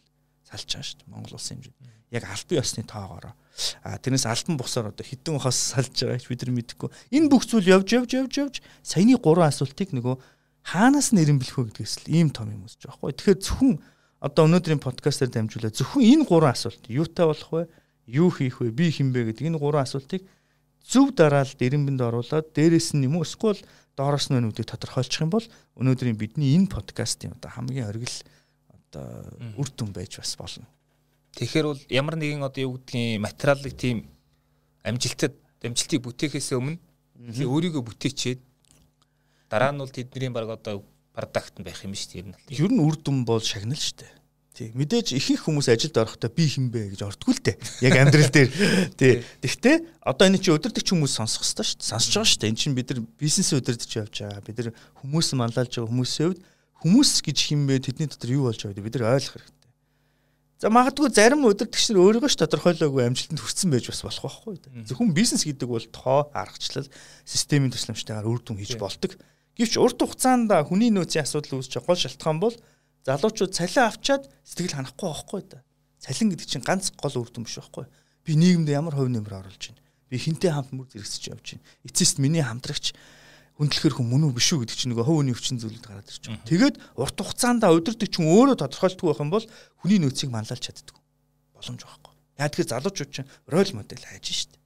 салж байгаа шүү дээ. Монгол улсын хэмжээнд. Яг албан ёсны тоогоороо. А тэрнээс албан бусаар одоо хитэн хос салж байгаа гэж бид нар мэдэхгүй. Энэ бүх зүйл явж явж явж явж саяны гурван асуултыг нөгөө хаанаас нэрэн бэлхүү гэдгээс л ийм том юм өсөж байгаа байхгүй. Тэгэхээр зөвхөн одоо өнөөдрийн подкастаар дамжуулаад зөвхөн энэ гурван асуулт юутай болох вэ? Юу хийх вэ? Би хинбэ гэдэг энэ гурван асуултыг зөв дараалал дэрэмбэнд оруулаад дээрэс нь юм уу эсвэл доороос нь нүдийг тодорхойлчих юм бол өнөөдрийн бидний энэ подкастын одоо хамгийн оргил одоо үр дүн байж бас болно. Тэгэхээр бол ямар нэгэн одоо юу гэдгийг материалыг тийм амжилтад амжилтыг бүтээхээс өмнө өөрийгөө бүтээчээд дараа нь бол тэдний баг одоо продакт нь байх юм шүү дээ. Ер нь үр дүн бол шагнал шүү дээ. Тий. Мэдээж ихэнх хүмүүс ажилд орохдоо би хинбэ гэж ордггүй л дээ. Яг амьдрал дээр. Тий. Тэгтээ одоо энэ чинь өдөртөгч хүмүүс сонсох хэрэгтэй шүү дээ. Сонсож байгаа шүү дээ. Энэ чинь бид нар бизнес өдөртөж явж байгаа. Бид нар хүмүүс манлайлж байгаа хүмүүсийн хувьд хүмүүс гэж хинбэ тэдний дотор юу болж байгааг бид нар ойлгох хэрэгтэй. За магадгүй зарим өдөртөгч нар өөрийгөө ч тодорхойлоогүй амжилтанд хүрсэн байж бас болох байхгүй. Зөвхөн бизнес гэдэг бол тоо аргачлал системийн төсөлмжтэйгээр үр дүн хийж болдог. Гэвч урт хугацаанд хүний нөөцийн асуудал үүсэж гол шалтгаан бол залуучууд цалин авчаад сэтгэл ханахгүй байхгүй да. Цалин гэдэг чинь ганц гол үр дүн биш байхгүй. Би нийгэмд ямар хувь нэмэр оруулж байна. Би хинтээ хамт мөр зэрэгсэж явж байна. Эцэст миний хамтрагч хүндлэхэр хүн мөн үү биш үү гэдэг чинь нөгөө хувийн өвчин зүйлүүд гараад ирж байна. Тэгээд урт хугацаанд удирдаг чинь өөрөө тодорхойлтгүй байх юм бол хүний нөөцийг манлайлж чаддаг. Боломж байхгүй. Яа тэгэхээр залуучууд чинь роль модель хайж штт.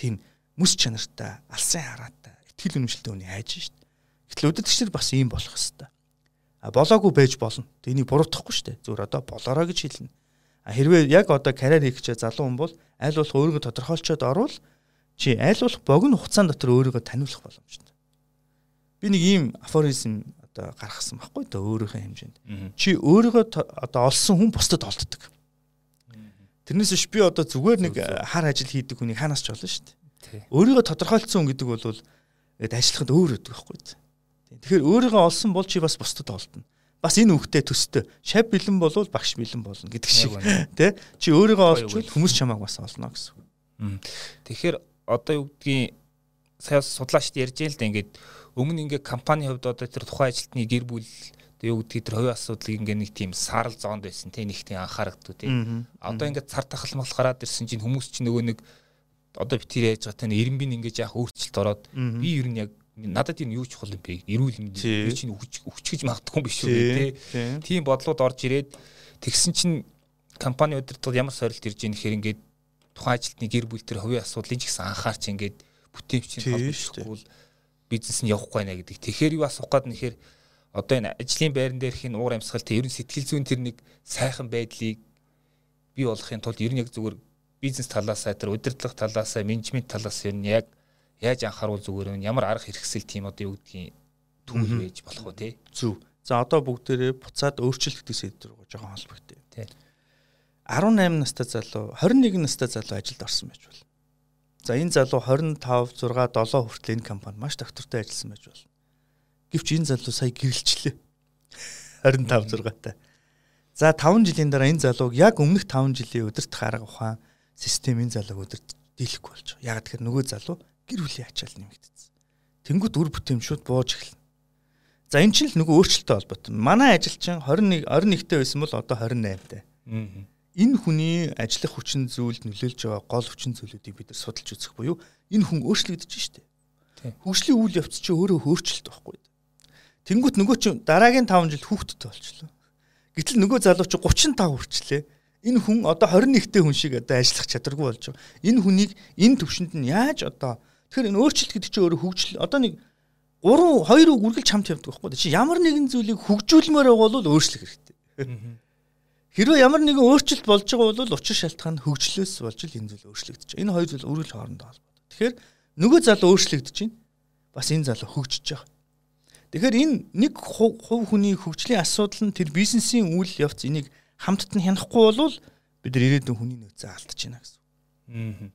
Тийм мэс чанартай, алсын хараатай, ихтгэл үнэмшилтэй хүний хайж штт. Гэтэл удирдагч нар бас ийм болох хэвээр болоогүй байж болно. Тэнийг буруутгахгүй дээ. Зүгээр одоо болоорой гэж хэлнэ. А хэрвээ яг одоо карьер хийх гэж залуу хүн бол аль болох өөрийгөө тодорхойлцоод орвол чи аль болох богино хугацаанд дотор өөрийгөө таниулах боломжтой. Би нэг ийм афоризм одоо гаргасан байхгүй да өөрийнхөө хэмжээнд. Чи өөрийгөө одоо олсон хүн бусдад олддог. Тэрнээс биш би одоо зүгээр нэг хар ажил хийдэг хүнийг ханаас ч олно шүү дээ. Өөрийгөө тодорхойлцсон хүн гэдэг бол гээд ажиллахад өөр өдөг байхгүй. Тэгэхээр өөрийгөө олсон бол чи бас бусдад олдно. Бас энэ үгтэй төстэй. Шав бэлэн болвол багш бэлэн болно гэдэг шиг тий. Чи өөрийгөө олчвол хүмүүс чамааг бас олно гэсэн. Тэгэхээр одоо юу гэдгийг сая судлаачд ярьж байл да ингээд өмнө ингээ компани хувьд одоо тэр тухайн ажилтны гэр бүл юу гэдгийг тэр хувийн асуудлыг ингээ нэг тийм саарл зоонд байсан те нэг тийм анхаарагддаг те. Одоо ингээ цар тахалмал гараад ирсэн чинь хүмүүс чинь нөгөө нэг одоо би тэр яаж байгаа тань эренбин ингэж яах өөрчлөлт ороод би ер нь яг надад энэ юу чухал юм бэ? Эрүүл мэнд би чинь өчгөж магадгүй юм биш үү те. Тийм бодлууд орж ирээд тэгсэн чинь компани удирдлагад ямар сорилт ирж ийм гэхээр ингээд тухайн ажилтны гэр бүл төр хувийн асуудлыг ч гэсэн анхаарч ингээд бүтээмжийн холбогдохгүй бизнес нь явахгүй байна гэдэг. Тэгэхээр юу асуух гээд нэхэр одоо энэ ажлын байран дээрх энэ уур амьсгал тэр ер нь сэтгэл зүйн тэр нэг сайхан байдлыг бий болгохын тулд ер нь яг зүгээр бизнес талаасаа тэр удирдлага талаасаа менежмент талаас ер нь яг яаж анхааруул зүгээр нь ямар арга хэрэгсэл тийм одоо юу гэдгийг түүх байж болох уу те зөв за одоо бүгдээрээ буцаад өөрчлөлт гэдэг сэдв рүү жоохон холбогдъё. Те 18 настай залуу 21 настай залуу ажилд орсон байж болно за энэ залуу 25 6 7 хүртэл энэ компанид маш доктортой ажилласан байж болно гэвч энэ залуу сая гэрэлчлээ 25 6-тай за 5 жилийн дараа энэ залууг яг өмнөх 5 жилийн өдөрт харга ухаан систем энэ залууг өдөрт дийлэхгүй болж байгаа. Яг тэгэхээр нөгөө залуу гэр бүлийн ачаал нэмэгдсэн. Тэнгүүд үр бүтээмжүүд бууж эхэлнэ. За эн чинь л нөгөө өөрчлөлттэй холбоотой. Манай ажилчин 21 21-тэй байсан бол одоо 28-тай. Аа. Энэ хүний ажиллах хүчин зүйлд нөлөөлж байгаа гол хүчин зүйлүүдийг бид нар судалж үзэх буюу энэ хүн өөрчлөгдөж штэ. Хөгжлийн үйл явц чинь өөрөө өөрчлөлт байхгүй. Тэнгүүт нөгөө чинь дараагийн 5 жил хүүхдтэй болчихлоо. Гэтэл нөгөө залуу чи 35 хүрчлээ. Энэ хүн одоо 21-тэй хүн шиг одоо ажиллах чадваргүй болж байгаа. Энэ хүнийг энэ төвшөнд нь яаж одоо Тэгэхээр энэ өөрчлөлт гэдэг чинь өөрөө хөгжил одоо нэг 3 2 үргэлж хамт явдаг байхгүй. Чи ямар нэгэн зүйлийг хөгжүүлмээр байгаа бол өөрчлөх хэрэгтэй. Хэрвээ ямар нэгэн өөрчлөлт болж байгаа бол учир шалтгаан хөгжлөөс болж л энэ зүйл өөрчлөгдөж. Энэ хоёр зүйл үргэлж хоорондоо холбоотой. Тэгэхээр нөгөө залуу өөрчлөгдөж байна. Бас энэ залуу хөгжиж байгаа. Тэгэхээр энэ нэг хувь хүний хөгжлийн асуудал нь тэр бизнесийн үйл явц энийг хамтд нь хянахгүй бол бид нар ирээдүйн хүний нөөцөө алдаж байна гэсэн. Аа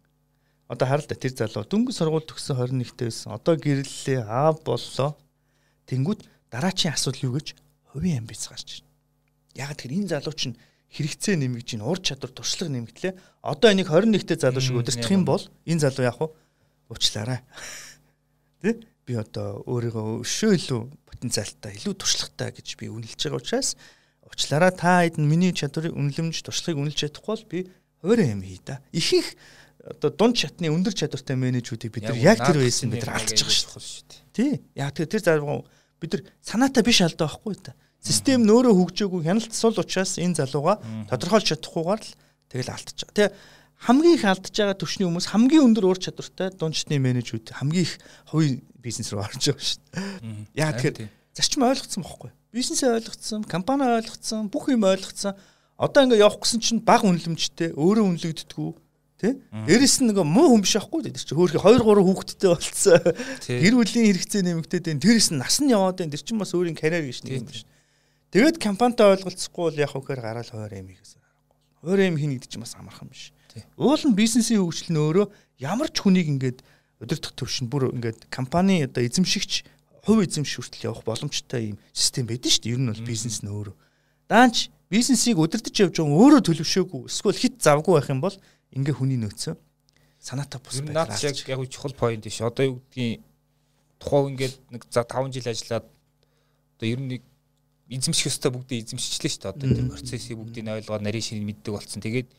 одоо харал та тэр залуу дөнгөж сургууль төгссөн 21-т байсан. Одоо гэрлэлээ аав боллоо. Тэнгүүд дараачийн асуудал юу гэж хувийн амбиц гарч байна. Яг тэр энэ залуу чинь хэрэгцээ нэмэгж ин ур чадвар туршлага нэмэгдлээ. Одоо энийг 21-т залуу шиг удирдах юм бол энэ залуу яг уу уучлаарай. Тэ? Би одоо өөрийгөө өшөө илүү потенциалтай, илүү туршлагатай гэж би үнэлж байгаа учраас уучлаарай та хэд миний чадварыг үнэлэмж туршлагыг үнэлж чадахгүй бол би өөрөө юм хий да. Их их одоо дунд шатны өндөр чадвартай менежүүдийг бид нар яг тэр байсан бид нар алдчих шүү дээ. Тий. Яг тэр тэр зарим бид нар санаатай биш алдаа байхгүй та. Систем нөөрэ хөгжөөгүй хяналт сул учраас энэ залууга тодорхойлж чадахгүйгээр л тэгэл алдчих. Тэгээ хамгийн их алдж байгаа төвшний хүмүүс хамгийн өндөр уур чадвартай дунд шатны менежүүд хамгийн их хувийн бизнес рүү орж байгаа шүү дээ. Яг тэгэхээр зарчим ойлгоцсон бохгүй. Бизнесээ ойлгоцсон, компани ойлгоцсон, бүх юм ойлгоцсон. Одоо ингээ явах гэсэн чинь баг үнэлэмжтэй, өөрөө үнэлэгддэггүй Тэ? Дээрэс нь нэг муу хүн биш байхгүй дээ. Тэр чинь хөөрхи 2 3 хүүхэдтэй болцсон. Гэр бүлийн хэрэгцээ нэмэгдээд байна. Дээрэс нь нас нь яваад байна. Тэр чинь бас өөрийн карьер гэж нэг юм биш. Тэгээд компанитай ойлголцохгүй бол яг хөөр гараал хоёр юм хийхээс аргагүй. Хоёр юм хийнэ гэдэг чинь бас амархан биш. Уул нь бизнесийн хөгжил нь өөрөө ямар ч хүнийг ингээд өдөртөх төвшин бүр ингээд компани одоо эзэмшигч хувь эзэмш хүртэл явах боломжтой юм систем байдэн шүү дээ. Ер нь бол бизнес нь өөрөө. Даанч бизнесийг удирдах явж байгаа өөрөө төлөвшөөгүй эсвэл хит завгүй байх юм бол ингээ хүний нөөцөө санаатай бус байх. Наад яг яг чухал point ш. Одоо юу гэдгийг тухайн ингээд нэг за 5 жил ажиллаад одоо ер нь эзэмших ёстой бүгдийг эзэмшчихлээ шүү дээ. Одоо тэр процессыг бүгдийг ойлгоод нарийн шинийг мэддэг болсон. Тэгээд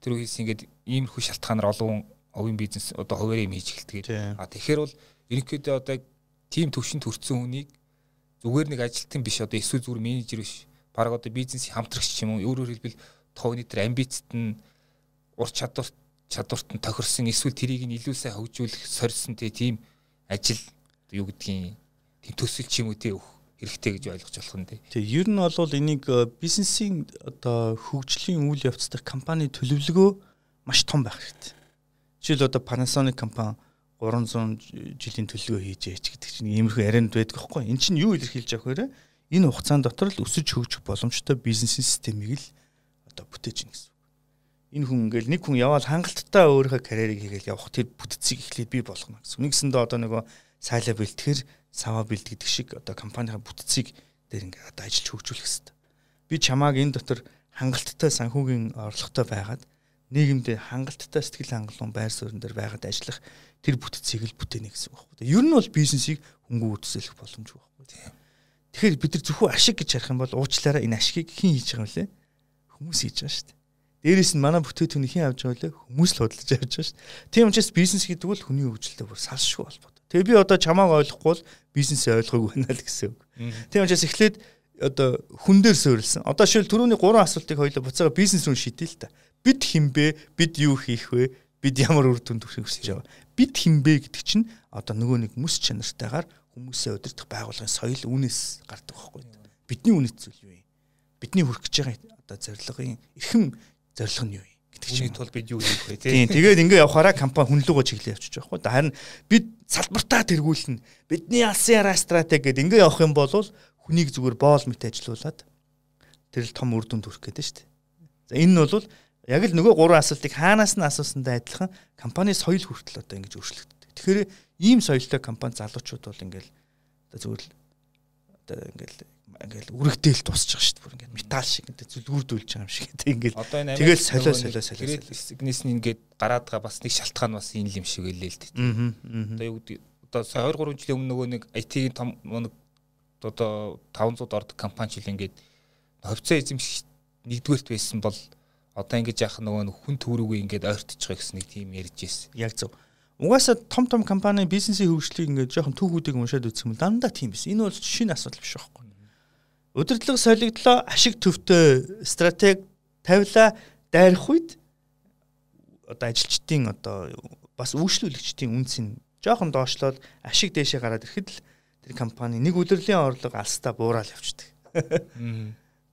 тэр үеэс ингээд иймэрхүү шалтгаанаар олон овийн бизнес одоо хуваарь юм хийж эхэлдэг. А тэгэхээр бол ерөнхийдөө одоо тим төвшөнд төрсэн хүнийг зүгээр нэг ажилтан биш одоо эсвэл зүгээр менежер биш. Бараг одоо бизнесийн хамтрагч юм уу? Өөрөөр хэлбэл тооны тэр амбицт нь ур чадвар чадварт нь тохирсон эсвэл тэрийг нь илүү сайн хөгжүүлэх сорьсон тийм ажил юу гэдгийг тийм төсөл ч юм уу тий хэрэгтэй гэж ойлгож болох нь тий. Тэг ер нь бол энийг э, бизнесийн одоо хөгжлийн үйл явц дах компани төлөвлөгөө маш том байх хэрэгтэй. Жишээл одоо Panasonic компани 300 жилийн төлөвлөгөө хийж яач гэдэг чинь иймэрхүү ярианд байдаг байхгүй. Эн чинь юу илэрхийлж байгаа вэ? Энэ хугацаанд дотор л өсөж хөгжих боломжтой бизнесийн системийг л одоо бүтээж гин гэсэн энэ хүн ингээл нэг хүн яваал хангалттай өөрийнхөө карьерийг хийгээл явах тэр бүтцийг эхлээд бий болгоно гэсэн. Нэгсэндээ одоо нөгөө сайлаа бэлтгэхэр саваа бэлт гэдэг шиг одоо компанийн бүтцийг дээр ингээд одоо ажиллаж хөгжүүлэх хэрэгтэй. Би чамааг энэ дотор хангалттай санхүүгийн орлоготой байгаад нийгэмдээ хангалттай сэтгэл хангалуун байр суурин дээр байгаад ажиллах тэр бүтцийг л бүтээнэ гэсэн үг байхгүй. Ер нь бол бизнесийг хөнгөн үтсэлэх боломжгүй байхгүй. Тэгэхээр бид нар зөвхөн ашиг гэж харах юм бол уучлаарай энэ ашигыг хэн хийж байгаа юм лээ? Хүмүүс хийж байгаа шүү дээ. Дээрээс нь манай бүтээтүүнийг хэн авч байгаа лээ? Хүмүүс л худалдаж авч байгаа шүү дээ. Тийм учраас бизнес гэдэг бол хүний хөгжилтэй бүр салшгүй холбоотой. Тэгээ би одоо чамааг ойлгохгүй бол бизнесээ ойлгоогүй байна л гэсэн үг. Тийм учраас эхлээд одоо хүн дээр суурилсан. Одоо шил түрүүний гурван асуултыг хоёулаа буцаага бизнес рүү шийдэе л та. Бид хинбэ? Бид юу хийх вэ? Бид ямар үр дүнд хүсэж байгаа? Бид хинбэ гэдэг чинь одоо нөгөө нэг мэс чанартайгаар хүмүүсээ удирдах байгууллагын соёл үнээс гардаг байхгүй. Бидний үнэт зүйл юу юм? Бидний хүрэх гэж байгаа одоо зорилгын эрхэм зорилго нь юу юм? Чинь тул бид юу хийх вэ тийм тэгээд ингээ явахаараа компани хүнлэгөө чиглэл явчих жоохгүй харин бид салбартаа тэргүүлнэ. Бидний алсын яраа стратеги гэдэг ингээ явах юм бол хүнийг зүгээр боол мэт ажилуулад тэр л том үр дүнд хүрэх гэдэг шүү дээ. За энэ нь бол яг л нөгөө гурван асуултыг хаанаас нь асуусантай адилхан компани соёл хүртэл одоо ингэж өөрчлөгддөг. Тэгэхээр ийм соёлтой компани залуучууд бол ингээл одоо зүгээр л одоо ингээл ингээл үрэгдээл тусч байгаа шүү дээ. Бүр ингээд металл шиг ингээд зүлгүүрдүүлж байгаа юм шиг гэдэг ингээл. Тэгэл солио солио солио. Сигнес нь ингээд гараад байгаа бас нэг шалтгаан бас энэ юм шиг гэлээ л дээ. Одоо юу гэдэг одоо 2 3 жилийн өмнө нөгөө нэг IT-ийн том нэг одоо 500 орд компани жил ингээд ховцоо эзэмших нэгдүгээрт байсан бол одоо ингэж яах нөгөө хүн төрүүгээ ингээд ойртож байгаа гэсэн нэг тийм ярьж ирсэн. Яг зөв. Угаасаа том том компани бизнесийн хөгжлийг ингээд жоохон түүхүүдийг уншаад үзэх юм дандаа тийм биш. Энэ бол шинэ асуудал биш байхгүй. Удирдлага солигдлоо ашиг төвтэй стратеги тавилаа дайрах үед одоо ажилчдын одоо бас үйлчлүүлэгчдийн үнцийг жоохон доошлоод ашиг дээшээ гараад ирэхэд л тэр компани нэг удирдлийн орлого алстаа буураад явчихдаг.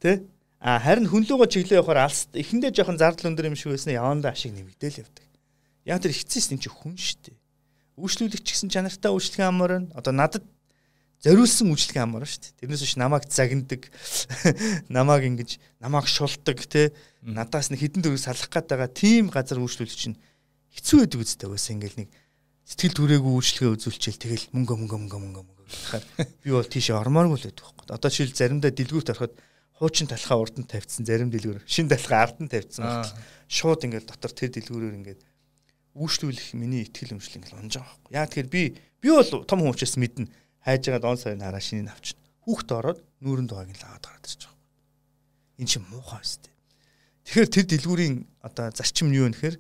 Тэ? А харин хүнлүүгөө чиглээ явахаар алс эхэндээ жоохон зардал өндөр юм шиг байсан явандаа ашиг нэмэгдээл явдаг. Яг тэр хитцээс энэ чинь хүн шүү дээ. Үйлчлүүлэгч гэсэн чанартай үйлчлэгээ амар нь одоо надад зориулсан үйлчлэгээ амар шүү дээ. Тэрнээс биш намайг загнадаг, намайг ингэж намайг шулдаг те надаас нэг хідэн төгөг салах гээд байгаа тийм газар үйлчлүүлэгч чинь хэцүү байдаг үстэй байсан ингээл нэг сэтгэл түрээгүй үйлчлэгээ үзүүлчихэл тэгэл мөнгө мөнгө мөнгө мөнгө мөнгө гэхээр би бол тийшээ ормооргүй л байдаг байхгүй. Одоо жишээл заримдаа дэлгүүрт ороход хуучин талхаа урд нь тавьчихсан зарим дэлгүүр шин талхаа ард нь тавьчихсан. Шууд ингээл дотор тэр дэлгүүрээр ингээд үүшлүүлэх миний ихтгэл өмжл ингээл унж байгаа байхгүй. Яа тэгэхээр би би бол том хүн учраас мэднэ. Хайж байгаа дон сарын хараа шинийг авчна. Хүүхд ороод нүүрэн дугааг нь лагаад гараад ирж байгаа. Энэ чинь муухай өстэй. Тэгэхээр тэр дэлгүүрийн одоо зарчим нь юу гэхээр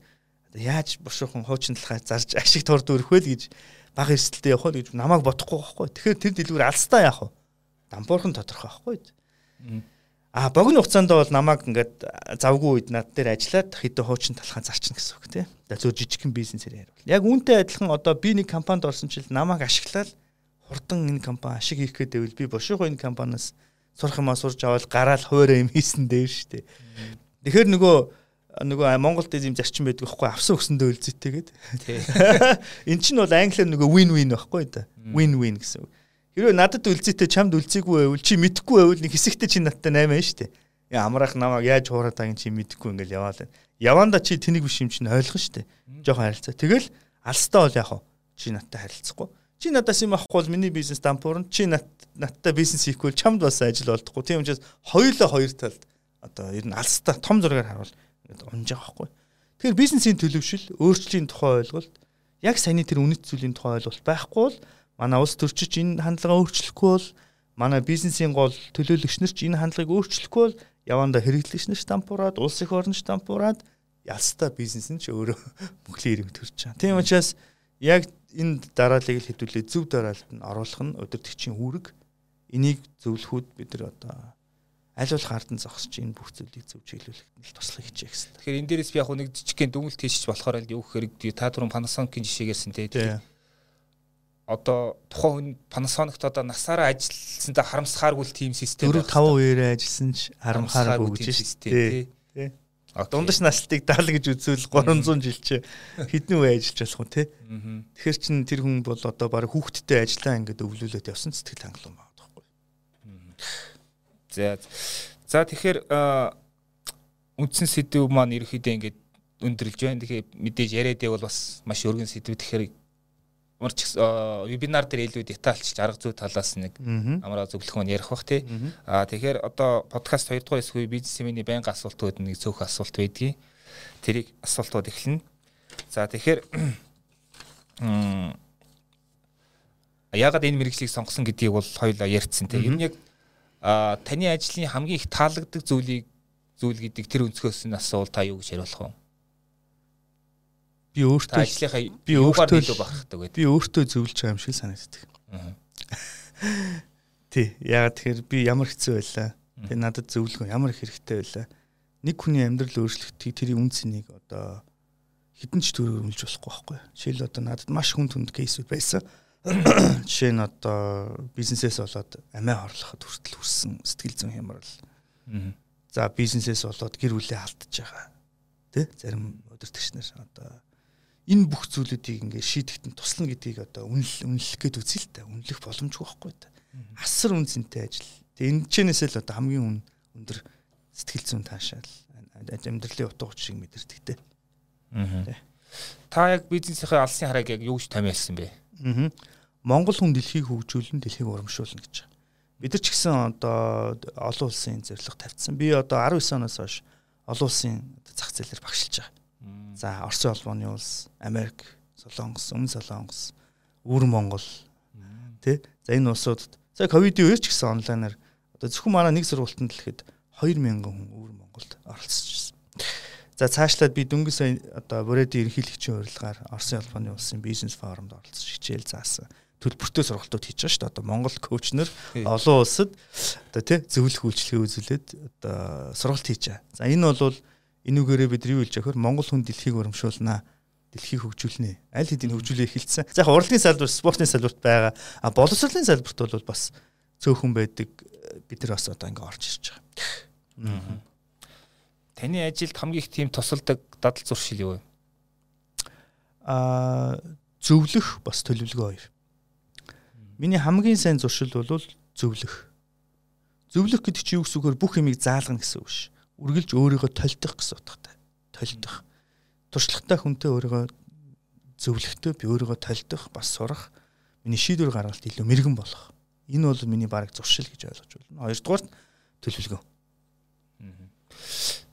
яаж бушуухан хуучин талхаа зарж ашиг торд өрөх вэ гэж баг эрсдэлтэй явах уу гэж намайг бодохгүй байхгүй. Тэгэхээр тэр дэлгүүр алстаа яах вэ? Дампуурхан тодорхой байхгүй. А богино хугацаанд бол намайг ингээд завгүй үед над дээр ажиллаад хэдэн хуучин талхаа зарчна гэсэн үг тийм. За зөв жижигхэн бизнесээр ярил. Яг үүнтэй адилхан одоо би нэг компанид орсон чил намайг ашиглаад хурдан энэ компани ашиг хийх гэдэг би бошиго энэ компаниас сурах юмаа сурж аваад гараал хуурай юм хийсэн дээр шүү дээ. Тэгэхээр нөгөө нөгөө Монголд ийм зарчим байдаг байхгүй авсан өгсөндөө үлзээтэйгээд. Эн чинь бол англиар нөгөө win win байхгүй да. Win win гэсэн. Хэрвээ надад үлзээтэй чамд үлзээгүй байвал чи мэдхгүй байвал нэг хэсэгтээ чи надтай 8 шүү дээ. Яа амраах намайг яаж хуураад байгааг чи мэдхгүй ингээл яваал. Яванда чи тэнийг биш юм чинь ойлгох шүү дээ. Жохон харилцаа. Тэгэл алстаа бол вэ? Чи надтай харилцахгүй. Чи надаас юм авахгүй бол миний бизнес дампуурна. Чи над надтай бизнес хийхгүй чамд бас ажил болдохгүй. Тийм учраас хоёулаа хоёр талд одоо ер нь алстаа том зургаар харуул ингээд унж байгаа байхгүй. Тэгэхээр бизнесийн төлөвшил, өөрчлөлийн тухай ойлголт, яг саяны тэр үнэт зүйлийн тухай ойлголт байхгүй бол манай улс төрчиж энэ хандлагаа өөрчлөхгүй бол манай бизнесийн гол төлөөлөгч нар ч энэ хандлагыг өөрчлөхгүй бол яванда хэрэглэгч нар штампураад улс их орон штампураад ялстаа бизнес нь ч өөрөө мөхлийн ирэмт төрж байгаа. Тийм учраас яг энэ дарааллыг л хэдүүлээ. Зөв дараалалд нь оруулах нь удирдгчийн үүрэг. Энийг зөвлөхүүд бид нар одоо аль болох ардан зогсож энэ бүх зүйлийг зөв чиглүүлэхэд нь туслах хичээх гэсэн. Тэгэхээр энэ дээрээс би яг нэг жижигхэн дүгнэлт хийчих болохоор л юу гэхээр та түрүүн Panasonic-ийн жишээгээрсэн те. Одоо тухайн хүн Panasonic-т одоо насаараа ажилласандаа харамсахааргүй тийм систем 4 5 үеэрээ ажилласан ч харамсахааргүй гэж систем тий. Дундаж наслтыг 70 гэж үзвэл 300 жил чи хэдэн үе ажиллаж болох вэ тий. Тэгэхээр чин тэр хүн бол одоо баг хүүхдтэй ажиллаа ингээд өвлүүлээд явсан сэтгэл хангалуун байгаа байхгүй. За за тэгэхээр үндсэн сэдв маань ерөөхдөө ингээд өндөрлж байна. Тэгэхээр мэдээж яриад байвал бас маш өргөн сэдв. Тэгэхээр урч вебинар дээр илүү детальч арга зүй талаас нэг амраа зөвлөх маань ярих бах тий. Аа тэгэхээр одоо подкаст 2 дугаар хэсгүй бизнес семиний байнга асуултууд нэг цөөх асуулт байдгийг тэрийг асуултууд эхэлнэ. За тэгэхээр яагаад энэ мэрэгжлийг сонгосон гэдгийг бол хоёулаа ярьцсан. Ер нь яг таны ажлын хамгийн их таалагддаг зүйлийг зүйл гэдэг тэр өнцгөөс нь асуул та юу гэж хариулах вэ? Би өөртөө ажлынхаа би өөртөө илүү бахархдаг гэдэг. Би өөртөө зөвлөж байгаа юм шиг санагддаг. Тий, яагаад тэгэхээр би ямар хэцүү байлаа. Тэгээ надад зөвлөгөө ямар их хэрэгтэй байлаа. Нэг хүний амьдрал өөрчлөлтийг тэрийн үн цэнийг одоо хідэн ч төрөөр өмлж болохгүй байхгүй. Жишээл одоо надад маш хүн түнд кейсүүд байсан. Жишээ нь одоо бизнесээс болоод амиа хорлоход хүртэл хүрсэн сэтгэл зүйн хямрал. За бизнесээс болоод гэр бүлээ алдчихж байгаа. Тэ? Зарим удирдагч нар одоо энэ бүх зүйлүүдийг ингээд шийдэхтэн туслана гэдгийг одоо үнэл үнэлэх гээд үзье л та. Үнэлэх боломжгүй байхгүй та. Асар үнцэнтэй ажил. Тэгээ энэ чэнэсээ л одоо хамгийн үн өндөр сэтгэл зүйн таашаал амьдралын утга учир шиг мэдэрдэг те. Та яг бизнесийнхээ алсын харааг яг юу гэж томьёолсон бэ? Аа. Монгол хүн дэлхийг хөгжүүлэн дэлхийг урамшуулна гэж. Бид нар ч гэсэн одоо олон улсын зорилго тавьсан. Би одоо 19 оноос хойш олон улсын зах зээлээр багшилж байгаа. За Оросын холбооны улс, Америк, Солонгос, Өмнө Солонгос, Өвөр Монгол тий. За энэ улсуудад за ковидын үеэр ч гэсэн онлайнаар одоо зөвхөн манай нэг сургуультанд л ихэд 2000 хүн Өвөр Монголд оролцож байна. За цаашлаад би дөнгөж сая одоо Брэди ерөнхийлөгчийн урилгаар Оросын холбооны улсын бизнес форумд оролцож хичээл заасан төлбөртэй сургалтууд хийж байгаа шүү дээ. Одоо Монгол коучнер олон улсад одоо тий зөвлөх үйлчлэгээ үзүүлээд одоо сургалт хийж байгаа. За энэ бол энүүгээрээ бид юу хэлж яхаар Монгол хүн дэлхийг урамшуулнаа дэлхийг хөгжүүлнэ. Аль хэдийн хөгжүүлээ эхэлсэн. За яг урлагийн салбар, спортын салбарт байгаа. А боловсролын салбарт бол бас цөөхөн байдаг. Бид нар бас одоо ингээ орж ирж байгаа. Таны ажилд хамгийн их тийм тусалдаг дадал зуршил юу вэ? А зөвлөх бас төлөвлөгөө хоёр. Миний хамгийн сайн зуршил бол зөвлөх. Зөвлөх гэдэг чинь юу гэсэн үг вэ? Бүх юмыг заалгана гэсэн үг ш үргэлж өөрийгөө толдох гэсэн утгатай. Толдох. Туршлагатай хүнтэй өөрийгөө зөвлөхтэй би өөрийгөө толдох, бас сурах, миний шийдвэр гаргалт илүү мэрэгэн болох. Энэ бол миний бараг зуршил гэж ойлгож байна. Хоёрдугаарт төлөвлөгөө.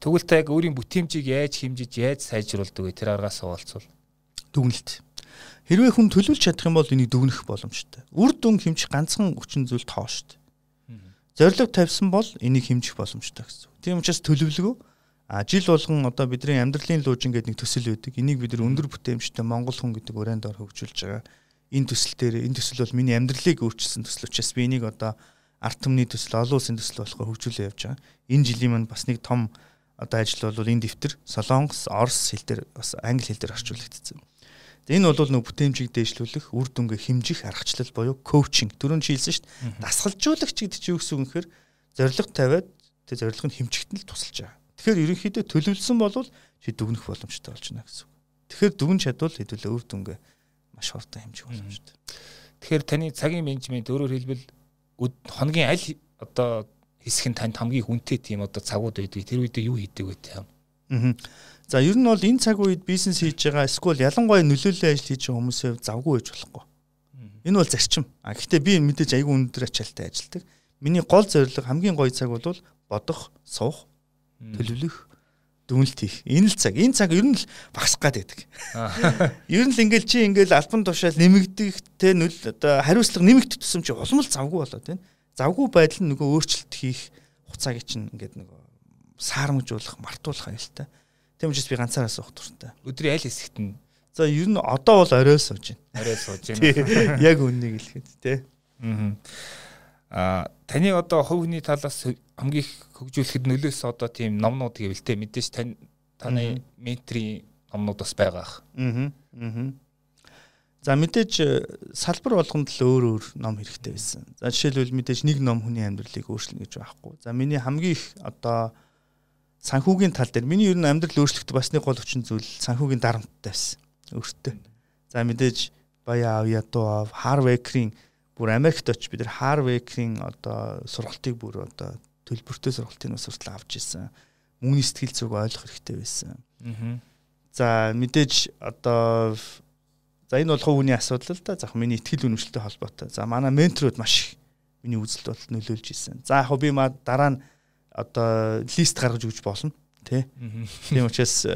Тэгвэл та яг өөрийн бүтээмжийг яаж хэмжиж, яаж сайжруулдаг вэ? Тэр аргаас хуваалцвал. Дүгнэлт. Хэрвээ хүн төлөвлөж чадах юм бол энийг дүгнэх боломжтой. Үр дүн хэмжих ганцхан хүчин зүйл тоо шүү дээ. Зорилго тавьсан бол энийг хэмжих боломжтой гэсэн. Тийм учраас төлөвлөгөө а жил болгон одоо бидний амьдралын луужин гэдэг нэг төсөл байдаг. Энийг бид өндөр бүтээмжтэй Монгол хүн гэдэг өрөөнд ор хөгжүүлж байгаа. Энэ төсөл дээр энэ төсөл бол миний амьдралыг өөрчилсөн төсөл учраас би энийг одоо арт түмний төсөл, олон улсын төсөл болохоо хөгжүүлээ явж байгаа. Энэ жилийн маань бас нэг том одоо ажил бол энэ дэвтэр Солонгос, Орос хэл дээр бас англи хэл дээр орчуулагдсан. Энэ бол нэг бүтээмжийг дээшлүүлэх, үр дүнгээ хэмжих аргачлал буюу коучинг. Түрүүн чи хэлсэн шүү дээ. Дасгалжуулагч гэдэг чинь юу гэсэн үг гэхээр зориг тавиад тэр зорилго нь л тусалж байгаа. Тэгэхээр ерөнхийдөө төлөвлөсөн бол чи дүгнэх боломжтой болж байна гэсэн үг. Тэгэхээр дүгн чадвал хэдүүлээ үр дүнгээ маш хурдан хэмжих боломжтой. Тэгэхээр таны цагийн менежмент өөрөөр хэлбэл хоногийн аль одоо хэсэг нь танд хамгийн хүнтэй тийм одоо цагууд байдаг. Тэр үедээ юу хийдэг вэ тийм? Аа. За ер нь бол энэ цаг үед бизнес хийж байгаа эсвэл ялангуяа нөлөөллийн ажил хийж байгаа хүмүүсээ завгүй байж болохгүй. Энэ бол зарчим. А гэхдээ би мэдээж айгүй өндөр ачаалттай ажилладаг. Миний гол зорилго хамгийн гоё цаг бол бодох, суух, төлөвлөх, дүнэлт хийх. Энэ л цаг. Энэ цаг ер нь л багасах гад байдаг. Ер нь л ингээл чи ингээл альбан тушаал нэмэгдэх те нөл одоо хариуцлага нэмэгдэх тусам чи улам л завгүй болоод байна. Завгүй байдал нь нөгөө өөрчлөлт хийх хугацааг чинь ингээд нөгөө саарамжуулах, мартуулах аюултай. Тийм учраас би ганцаараа суух дуртай. Өдрийн аль хэсэгт нь За ер нь одоо бол орой сууж байна. Орой сууж байна. Яг үннийг хэлэхэд тий. Аа. А таны одоо хувь хүний талаас хамгийн их хөгжүүлэхэд нөлөөс одоо тийм номнууд гэвэл тэ мэдээж тань таны ментрийн номнууд бас байгаа ах. Аа. Аа. За мэдээж э, салбар болгонд л өөр өөр ном хэрэгтэй байсан. За жишээлбэл мэдээж нэг ном хүний амьдралыг өөрчилнө гэж байхгүй. За миний хамгийн их одоо санхүүгийн тал дээр миний ер нь амьдрал өөрчлөлт бас нэг гол хүчин зүйл санхүүгийн дарамттай байсан. Өөртөө. За мэдээж баяа авья дуу Harvard-ийн бүр Америкт очиж бид нар Harvard-ийн одоо сургалтыг бүр одоо төлбөртэй сургалтын ус хүртэл авч ирсэн. Мөнгөний сэтгэл зүг ойлгох хэрэгтэй байсан. Аа. За мэдээж одоо за энэ бол хувийн асуудал л да. За миний ихтгэл үнэмшилтэй холбоотой. За манай менторуд маш их миний үзэлд бол нөлөөлж ирсэн. За яг би маа дараа нь одоо лист гаргаж өгч болно тий. Тийм учраас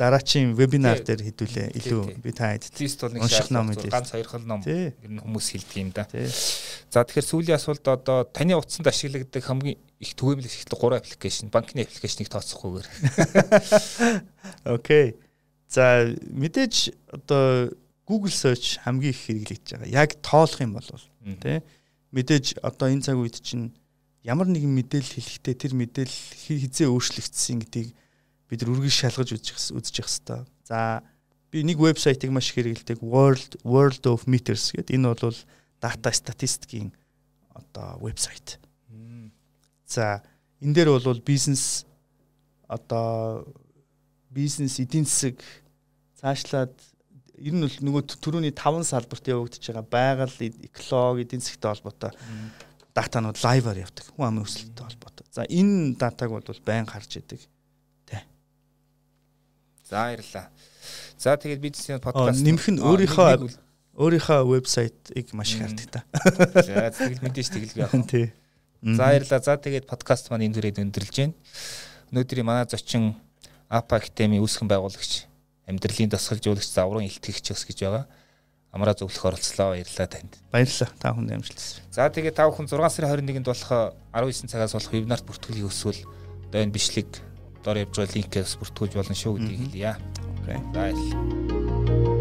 дараачийн вебинар дээр хэдүүлээ. Илүү би та хэд тест бол нэг шаардлага ном ганц хоёр хол ном. Ер нь хүмүүс хэлдэг юм да. За тэгэхээр сүүлийн асуулт одоо таны утсанд ашиглагддаг хамгийн их түгээмэл ихтэй 3 аппликейшн банкны аппликейшнийг тооцохгүйгээр. Окей. За мэдээж одоо Google search хамгийн их хэрэглэгдэж байгаа. Яг тоолох юм бол тий. Мэдээж одоо энэ цаг үед чинь ямар нэгэн мэдээлэл хэлэхдээ тэр мэдээлэл хизээ өөрчлөгдсөн гэдгийг бид үргэлж шалгаж үзэж үзэж явах хэрэгтэй. За би нэг вебсайтыг маш их хэрэгэлдэг World World of Meters гэдэг энэ бол дата статистикийн одоо вебсайт. За энэ дээр бол бизнес одоо бизнес эдийн засаг цаашлаад ер нь нөгөө түрүүний 5 салбарт явагдаж байгаа байгаль, экологи, эдийн засгийн холбоотой датанууд лайваар явдаг. Хүн амын өсөлттэй холбоотой. За энэ датаг бол байн харж идэг. За баярлалаа. За тэгээд бизнесийн подкаст нэмэх нь өөрийнхөө өөрийнхөө вебсайтыг маш их хардаг та. За тэгэл мэдээж тэгэл авах. Тий. За баярлалаа. За тэгээд подкаст маань энэ төрөйд өндөрлж байна. Өнөөдрийн манай зочин APA Academy үүсгэн байгуулагч амьдралын дасгалжуулагч заврын илтгэгч ус гэж байгаа. Амраа зөвлөх оролцлоо баярлалаа танд. Баярлалаа. Та бүхэнд амжилт. За тэгээд та бүхэн 6 сарын 21-нд болох 19 цагаас болох вебинарт бүртгүүлгийг өсвөл дойн бичлэг доор явж байгаа линкээс бүртгүүлж болно шүү гэдгийг хэлье. Окей. За.